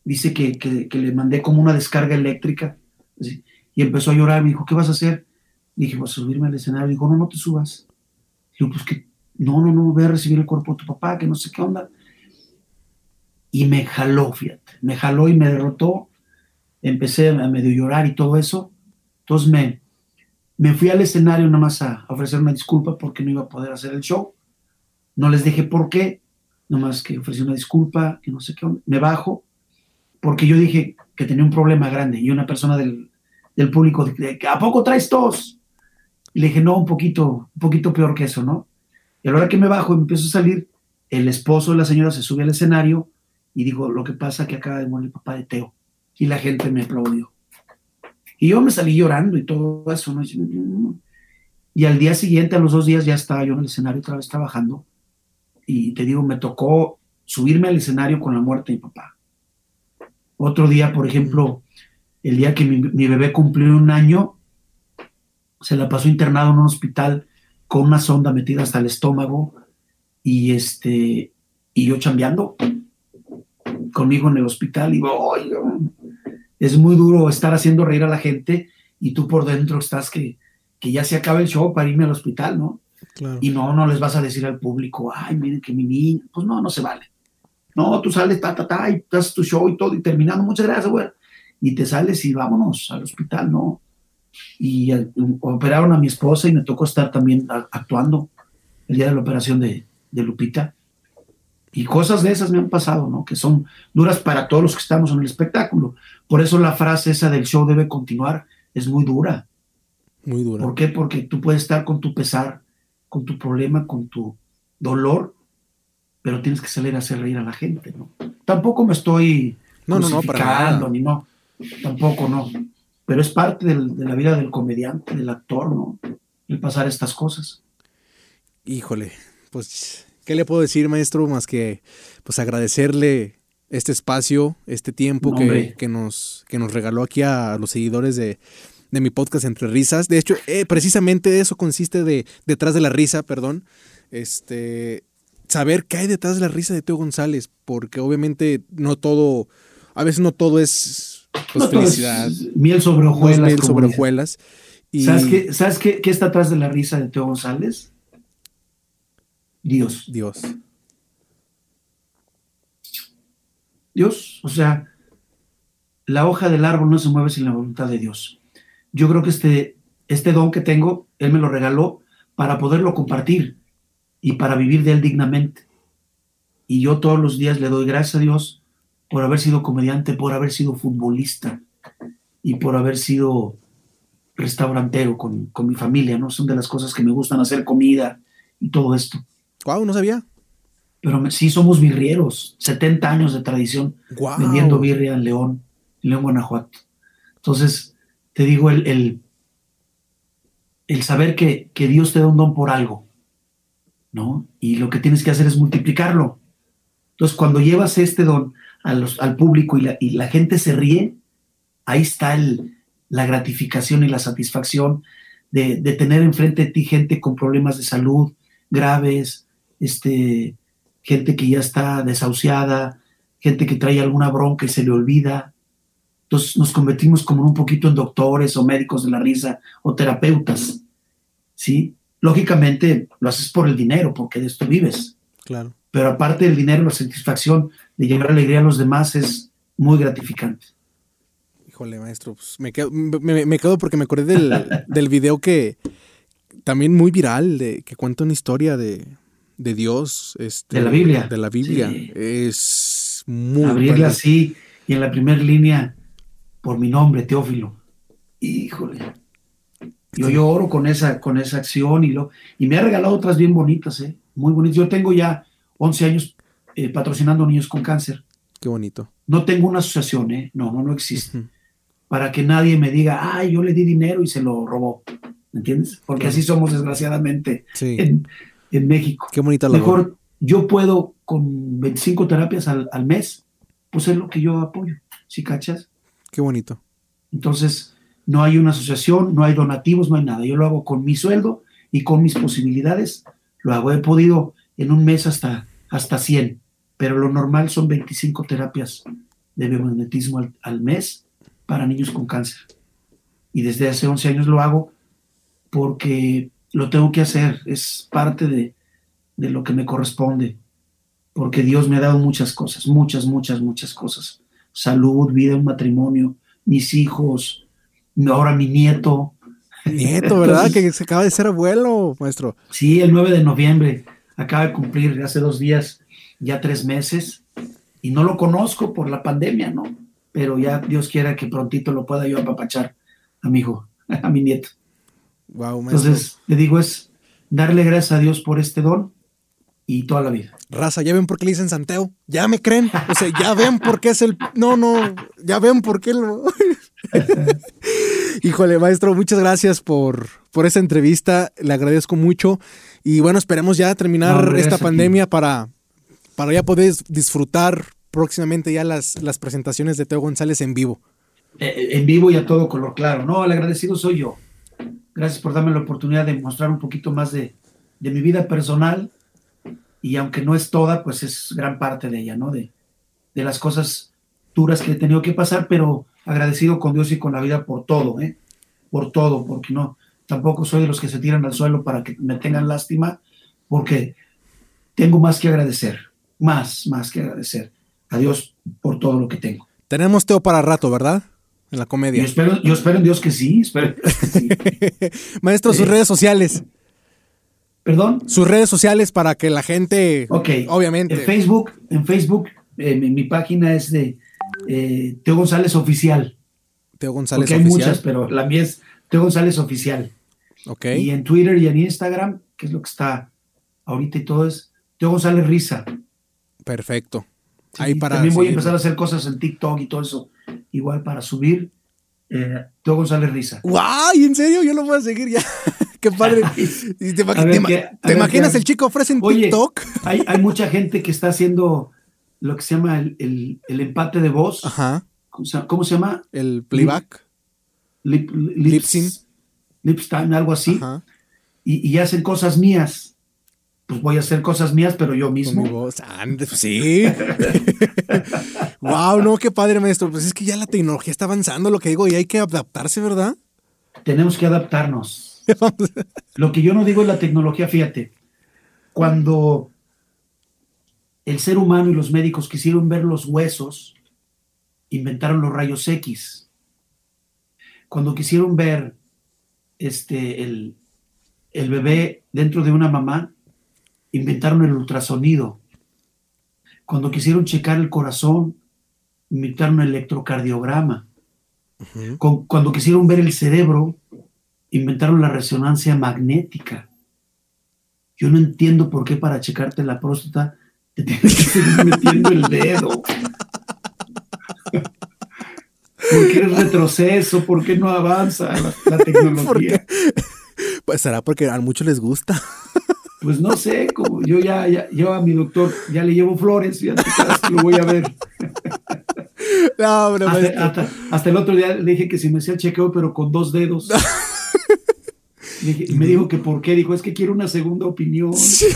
Dice que, que, le mandé como una descarga eléctrica. Y empezó a llorar. Me dijo, ¿qué vas a hacer? Le dije, a subirme al escenario. Dijo, no, no te subas. Digo, pues que, no, no, no, voy a recibir el cuerpo de tu papá, que no sé qué onda. Y me jaló, fíjate, me jaló y me derrotó. Empecé a medio llorar y todo eso. Entonces me, me fui al escenario nada más a ofrecer una disculpa porque no iba a poder hacer el show. No les dije por qué, nomás que ofrecí una disculpa, que no sé qué onda. Me bajo porque yo dije que tenía un problema grande y una persona del, del público, ¿a poco traes tos? Y le dije, no, un poquito, un poquito peor que eso, ¿no? Y a la hora que me bajo y empiezo a salir, el esposo de la señora se sube al escenario y dijo, lo que pasa que acaba de morir el papá de Teo. Y la gente me aplaudió. Y yo me salí llorando y todo eso, ¿no? Y al día siguiente, a los dos días, ya estaba yo en el escenario otra vez trabajando. Y te digo, me tocó subirme al escenario con la muerte de mi papá. Otro día, por ejemplo, el día que mi, bebé cumplió un año, se la pasó internado en un hospital con una sonda metida hasta el estómago y este y yo chambeando conmigo en el hospital y digo, es muy duro estar haciendo reír a la gente y tú por dentro estás que, que ya se acaba el show para irme al hospital, ¿no? Y no, no les vas a decir al público, ay, miren que mi niña, pues no, no se vale. No, tú sales, ta, ta, ta, y haces tu show y todo, y terminando, muchas gracias, güey. Y te sales y vámonos al hospital, no y operaron a mi esposa y me tocó estar también actuando el día de la operación de, Lupita. Y cosas de esas me han pasado, ¿no? Que son duras para todos los que estamos en el espectáculo. Por eso la frase esa del show debe continuar es muy dura. Muy dura. ¿Por qué? Porque tú puedes estar con tu pesar, con tu problema, con tu dolor, pero tienes que salir a hacer reír a la gente, ¿no? Tampoco me estoy no, no, no, para ni no, tampoco no pero es parte de la vida del comediante, del actor, ¿no? El pasar estas cosas. Híjole, pues, ¿qué le puedo decir, maestro? Más que, pues, agradecerle este espacio, este tiempo que, que, nos, que nos regaló aquí a los seguidores de, de mi podcast Entre Risas. De hecho, eh, precisamente eso consiste de detrás de la risa, perdón. Este, saber qué hay detrás de la risa de Teo González, porque obviamente no todo, a veces no todo es pues felicidad. miel sobre hojuelas. Miel sobre hojuelas. Y... ¿Sabes, qué, ¿Sabes qué, qué, está atrás de la risa de Teo González? Dios. Dios. Dios, o sea, la hoja del árbol no se mueve sin la voluntad de Dios. Yo creo que este, este don que tengo, Él me lo regaló para poderlo compartir y para vivir de Él dignamente. Y yo todos los días le doy gracias a Dios por haber sido comediante, por haber sido futbolista y por haber sido restaurantero con, mi familia, ¿no? Son de las cosas que me gustan hacer comida y todo esto. Wow, no sabía. Pero sí somos birrieros, 70 años de tradición vendiendo birria en León, en León, Guanajuato. Entonces, te digo, el, el, el saber que, que Dios te da un don por algo, ¿no? Y lo que tienes que hacer es multiplicarlo. Entonces, cuando llevas este don al público y la, gente se ríe, ahí está la gratificación y la satisfacción de, tener enfrente de ti gente con problemas de salud graves, este, gente que ya está desahuciada, gente que trae alguna bronca y se le olvida. Entonces nos convertimos como un poquito en doctores o médicos de la risa o terapeutas. ¿sí? Lógicamente lo haces por el dinero, porque de esto vives. Claro pero aparte del dinero, la satisfacción de llevar alegría a los demás es muy gratificante. Híjole, maestro, pues me, quedo, me, quedo porque me acordé del, del, video que también muy viral, de, que cuenta una historia de, de Dios. Este, de la Biblia. De la Biblia. Es muy... Abrirla así y en la primera línea, por mi nombre, Teófilo. Híjole. Yo, yo oro con esa, con esa acción y, lo, y me ha regalado otras bien bonitas, ¿eh? muy bonitas. Yo tengo ya 11 años eh, patrocinando niños con cáncer. Qué bonito. No tengo una asociación, ¿eh? No, no, no existe. Para que nadie me diga, ay, yo le di dinero y se lo robó. ¿Me entiendes? Porque así somos, desgraciadamente, en, México. Qué bonita labor. Mejor yo puedo con 25 terapias al, mes, pues es lo que yo apoyo. ¿Sí cachas? Qué bonito. Entonces, no hay una asociación, no hay donativos, no hay nada. Yo lo hago con mi sueldo y con mis posibilidades. Lo hago. He podido en un mes hasta, hasta 100, pero lo normal son 25 terapias de biomagnetismo al, al mes para niños con cáncer. Y desde hace 11 años lo hago porque lo tengo que hacer. Es parte de, de lo que me corresponde. Porque Dios me ha dado muchas cosas, muchas, muchas, muchas cosas. Salud, vida, un matrimonio, mis hijos, ahora mi nieto. Nieto, ¿verdad? Entonces, que se acaba de ser abuelo, maestro. Sí, el 9 de noviembre. Acaba de cumplir hace dos días, ya tres meses. Y no lo conozco por la pandemia, ¿no? Pero ya Dios quiera que prontito lo pueda yo apapachar a mi hijo, a mi nieto. Wow. Entonces, le digo, es darle gracias a Dios por este don y toda la vida. Raza, ya ven por qué le dicen Santeo. Ya me creen. O sea, ya ven por qué es el. No, no. Ya ven por qué lo. Híjole, maestro, muchas gracias por, por esa entrevista. Le agradezco mucho. Y bueno, esperemos ya terminar no, esta pandemia para, para ya poder disfrutar próximamente ya las, las presentaciones de Teo González en vivo. Eh, en vivo y a todo color, claro. No, el agradecido soy yo. Gracias por darme la oportunidad de mostrar un poquito más de, de mi vida personal y aunque no es toda, pues es gran parte de ella, ¿no? De, de, las cosas duras que he tenido que pasar, pero agradecido con Dios y con la vida por todo, ¿eh? Por todo, porque no, tampoco soy de los que se tiran al suelo para que me tengan lástima, porque tengo más que agradecer, más, más que agradecer a Dios por todo lo que tengo. Tenemos Teo para rato, ¿verdad? En la comedia. Yo espero, yo espero en Dios que sí. Espero que sí. Maestro, sus eh, redes sociales. ¿Perdón? Sus redes sociales para que la gente. Ok. Obviamente. En Facebook, en Facebook, eh, mi, mi, página es de eh, Teo González Oficial. Teo González Porque hay Oficial. muchas, pero la mía es Teo González Oficial. Ok. Y en Twitter y en Instagram, que es lo que está ahorita y todo, es Teo González Risa. Perfecto. Sí, Ahí para también voy a empezar a hacer cosas en TikTok y todo eso, igual para subir. Eh, Teo González Risa. ¡Guau! ¿En serio? Yo lo voy a seguir ya. ¡Qué padre! ¿Te, te, te, qué, ¿te imaginas el chico ofrece en Oye, TikTok? Hay, hay, mucha gente que está haciendo lo que se llama el, el, el empate de voz. Ajá. ¿Cómo se, cómo se llama? El playback. Lip, lip, lip sync. Lip time, algo así. Ajá. Y, y hacen cosas mías pues voy a hacer cosas mías, pero yo mismo. Con mi voz. Sí. wow, no, qué padre, maestro. Pues es que ya la tecnología está avanzando, lo que digo, y hay que adaptarse, ¿verdad? Tenemos que adaptarnos. lo que yo no digo es la tecnología, fíjate. Cuando el ser humano y los médicos quisieron ver los huesos, inventaron los rayos X. Cuando quisieron ver este, el, el bebé dentro de una mamá, inventaron el ultrasonido. Cuando quisieron checar el corazón, inventaron el electrocardiograma. Uh -huh. Cuando quisieron ver el cerebro, inventaron la resonancia magnética. Yo no entiendo por qué para checarte la próstata te tienes que seguir metiendo el dedo. ¿Por qué el retroceso? ¿Por qué no avanza la, la tecnología? Pues será porque a muchos les gusta. Pues no sé, como yo ya, ya, yo a mi doctor ya le llevo flores, que lo voy a ver. No, pero hasta, hasta, hasta, el otro día le dije que si me hacía el chequeo, pero con dos dedos. dije, y me dijo que por qué, dijo, es que quiero una segunda opinión. Sí.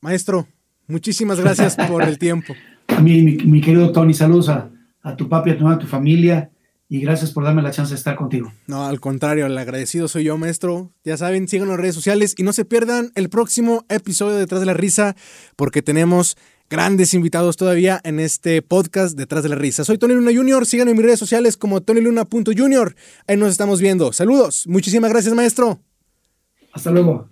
Maestro, muchísimas gracias por el tiempo. A mí, mi, mi querido Tony, saludos a, a tu papi, a tu, a tu familia y gracias por darme la chance de estar contigo. No, al contrario, el agradecido soy yo, maestro. Ya saben, en las redes sociales y no se pierdan el próximo episodio de Detrás de la Risa, porque tenemos grandes invitados todavía en este podcast Detrás de la Risa. Soy Tony Luna Jr., síganme en mis redes sociales como tonyluna.junior. Ahí nos estamos viendo. Saludos, muchísimas gracias, maestro. Hasta luego.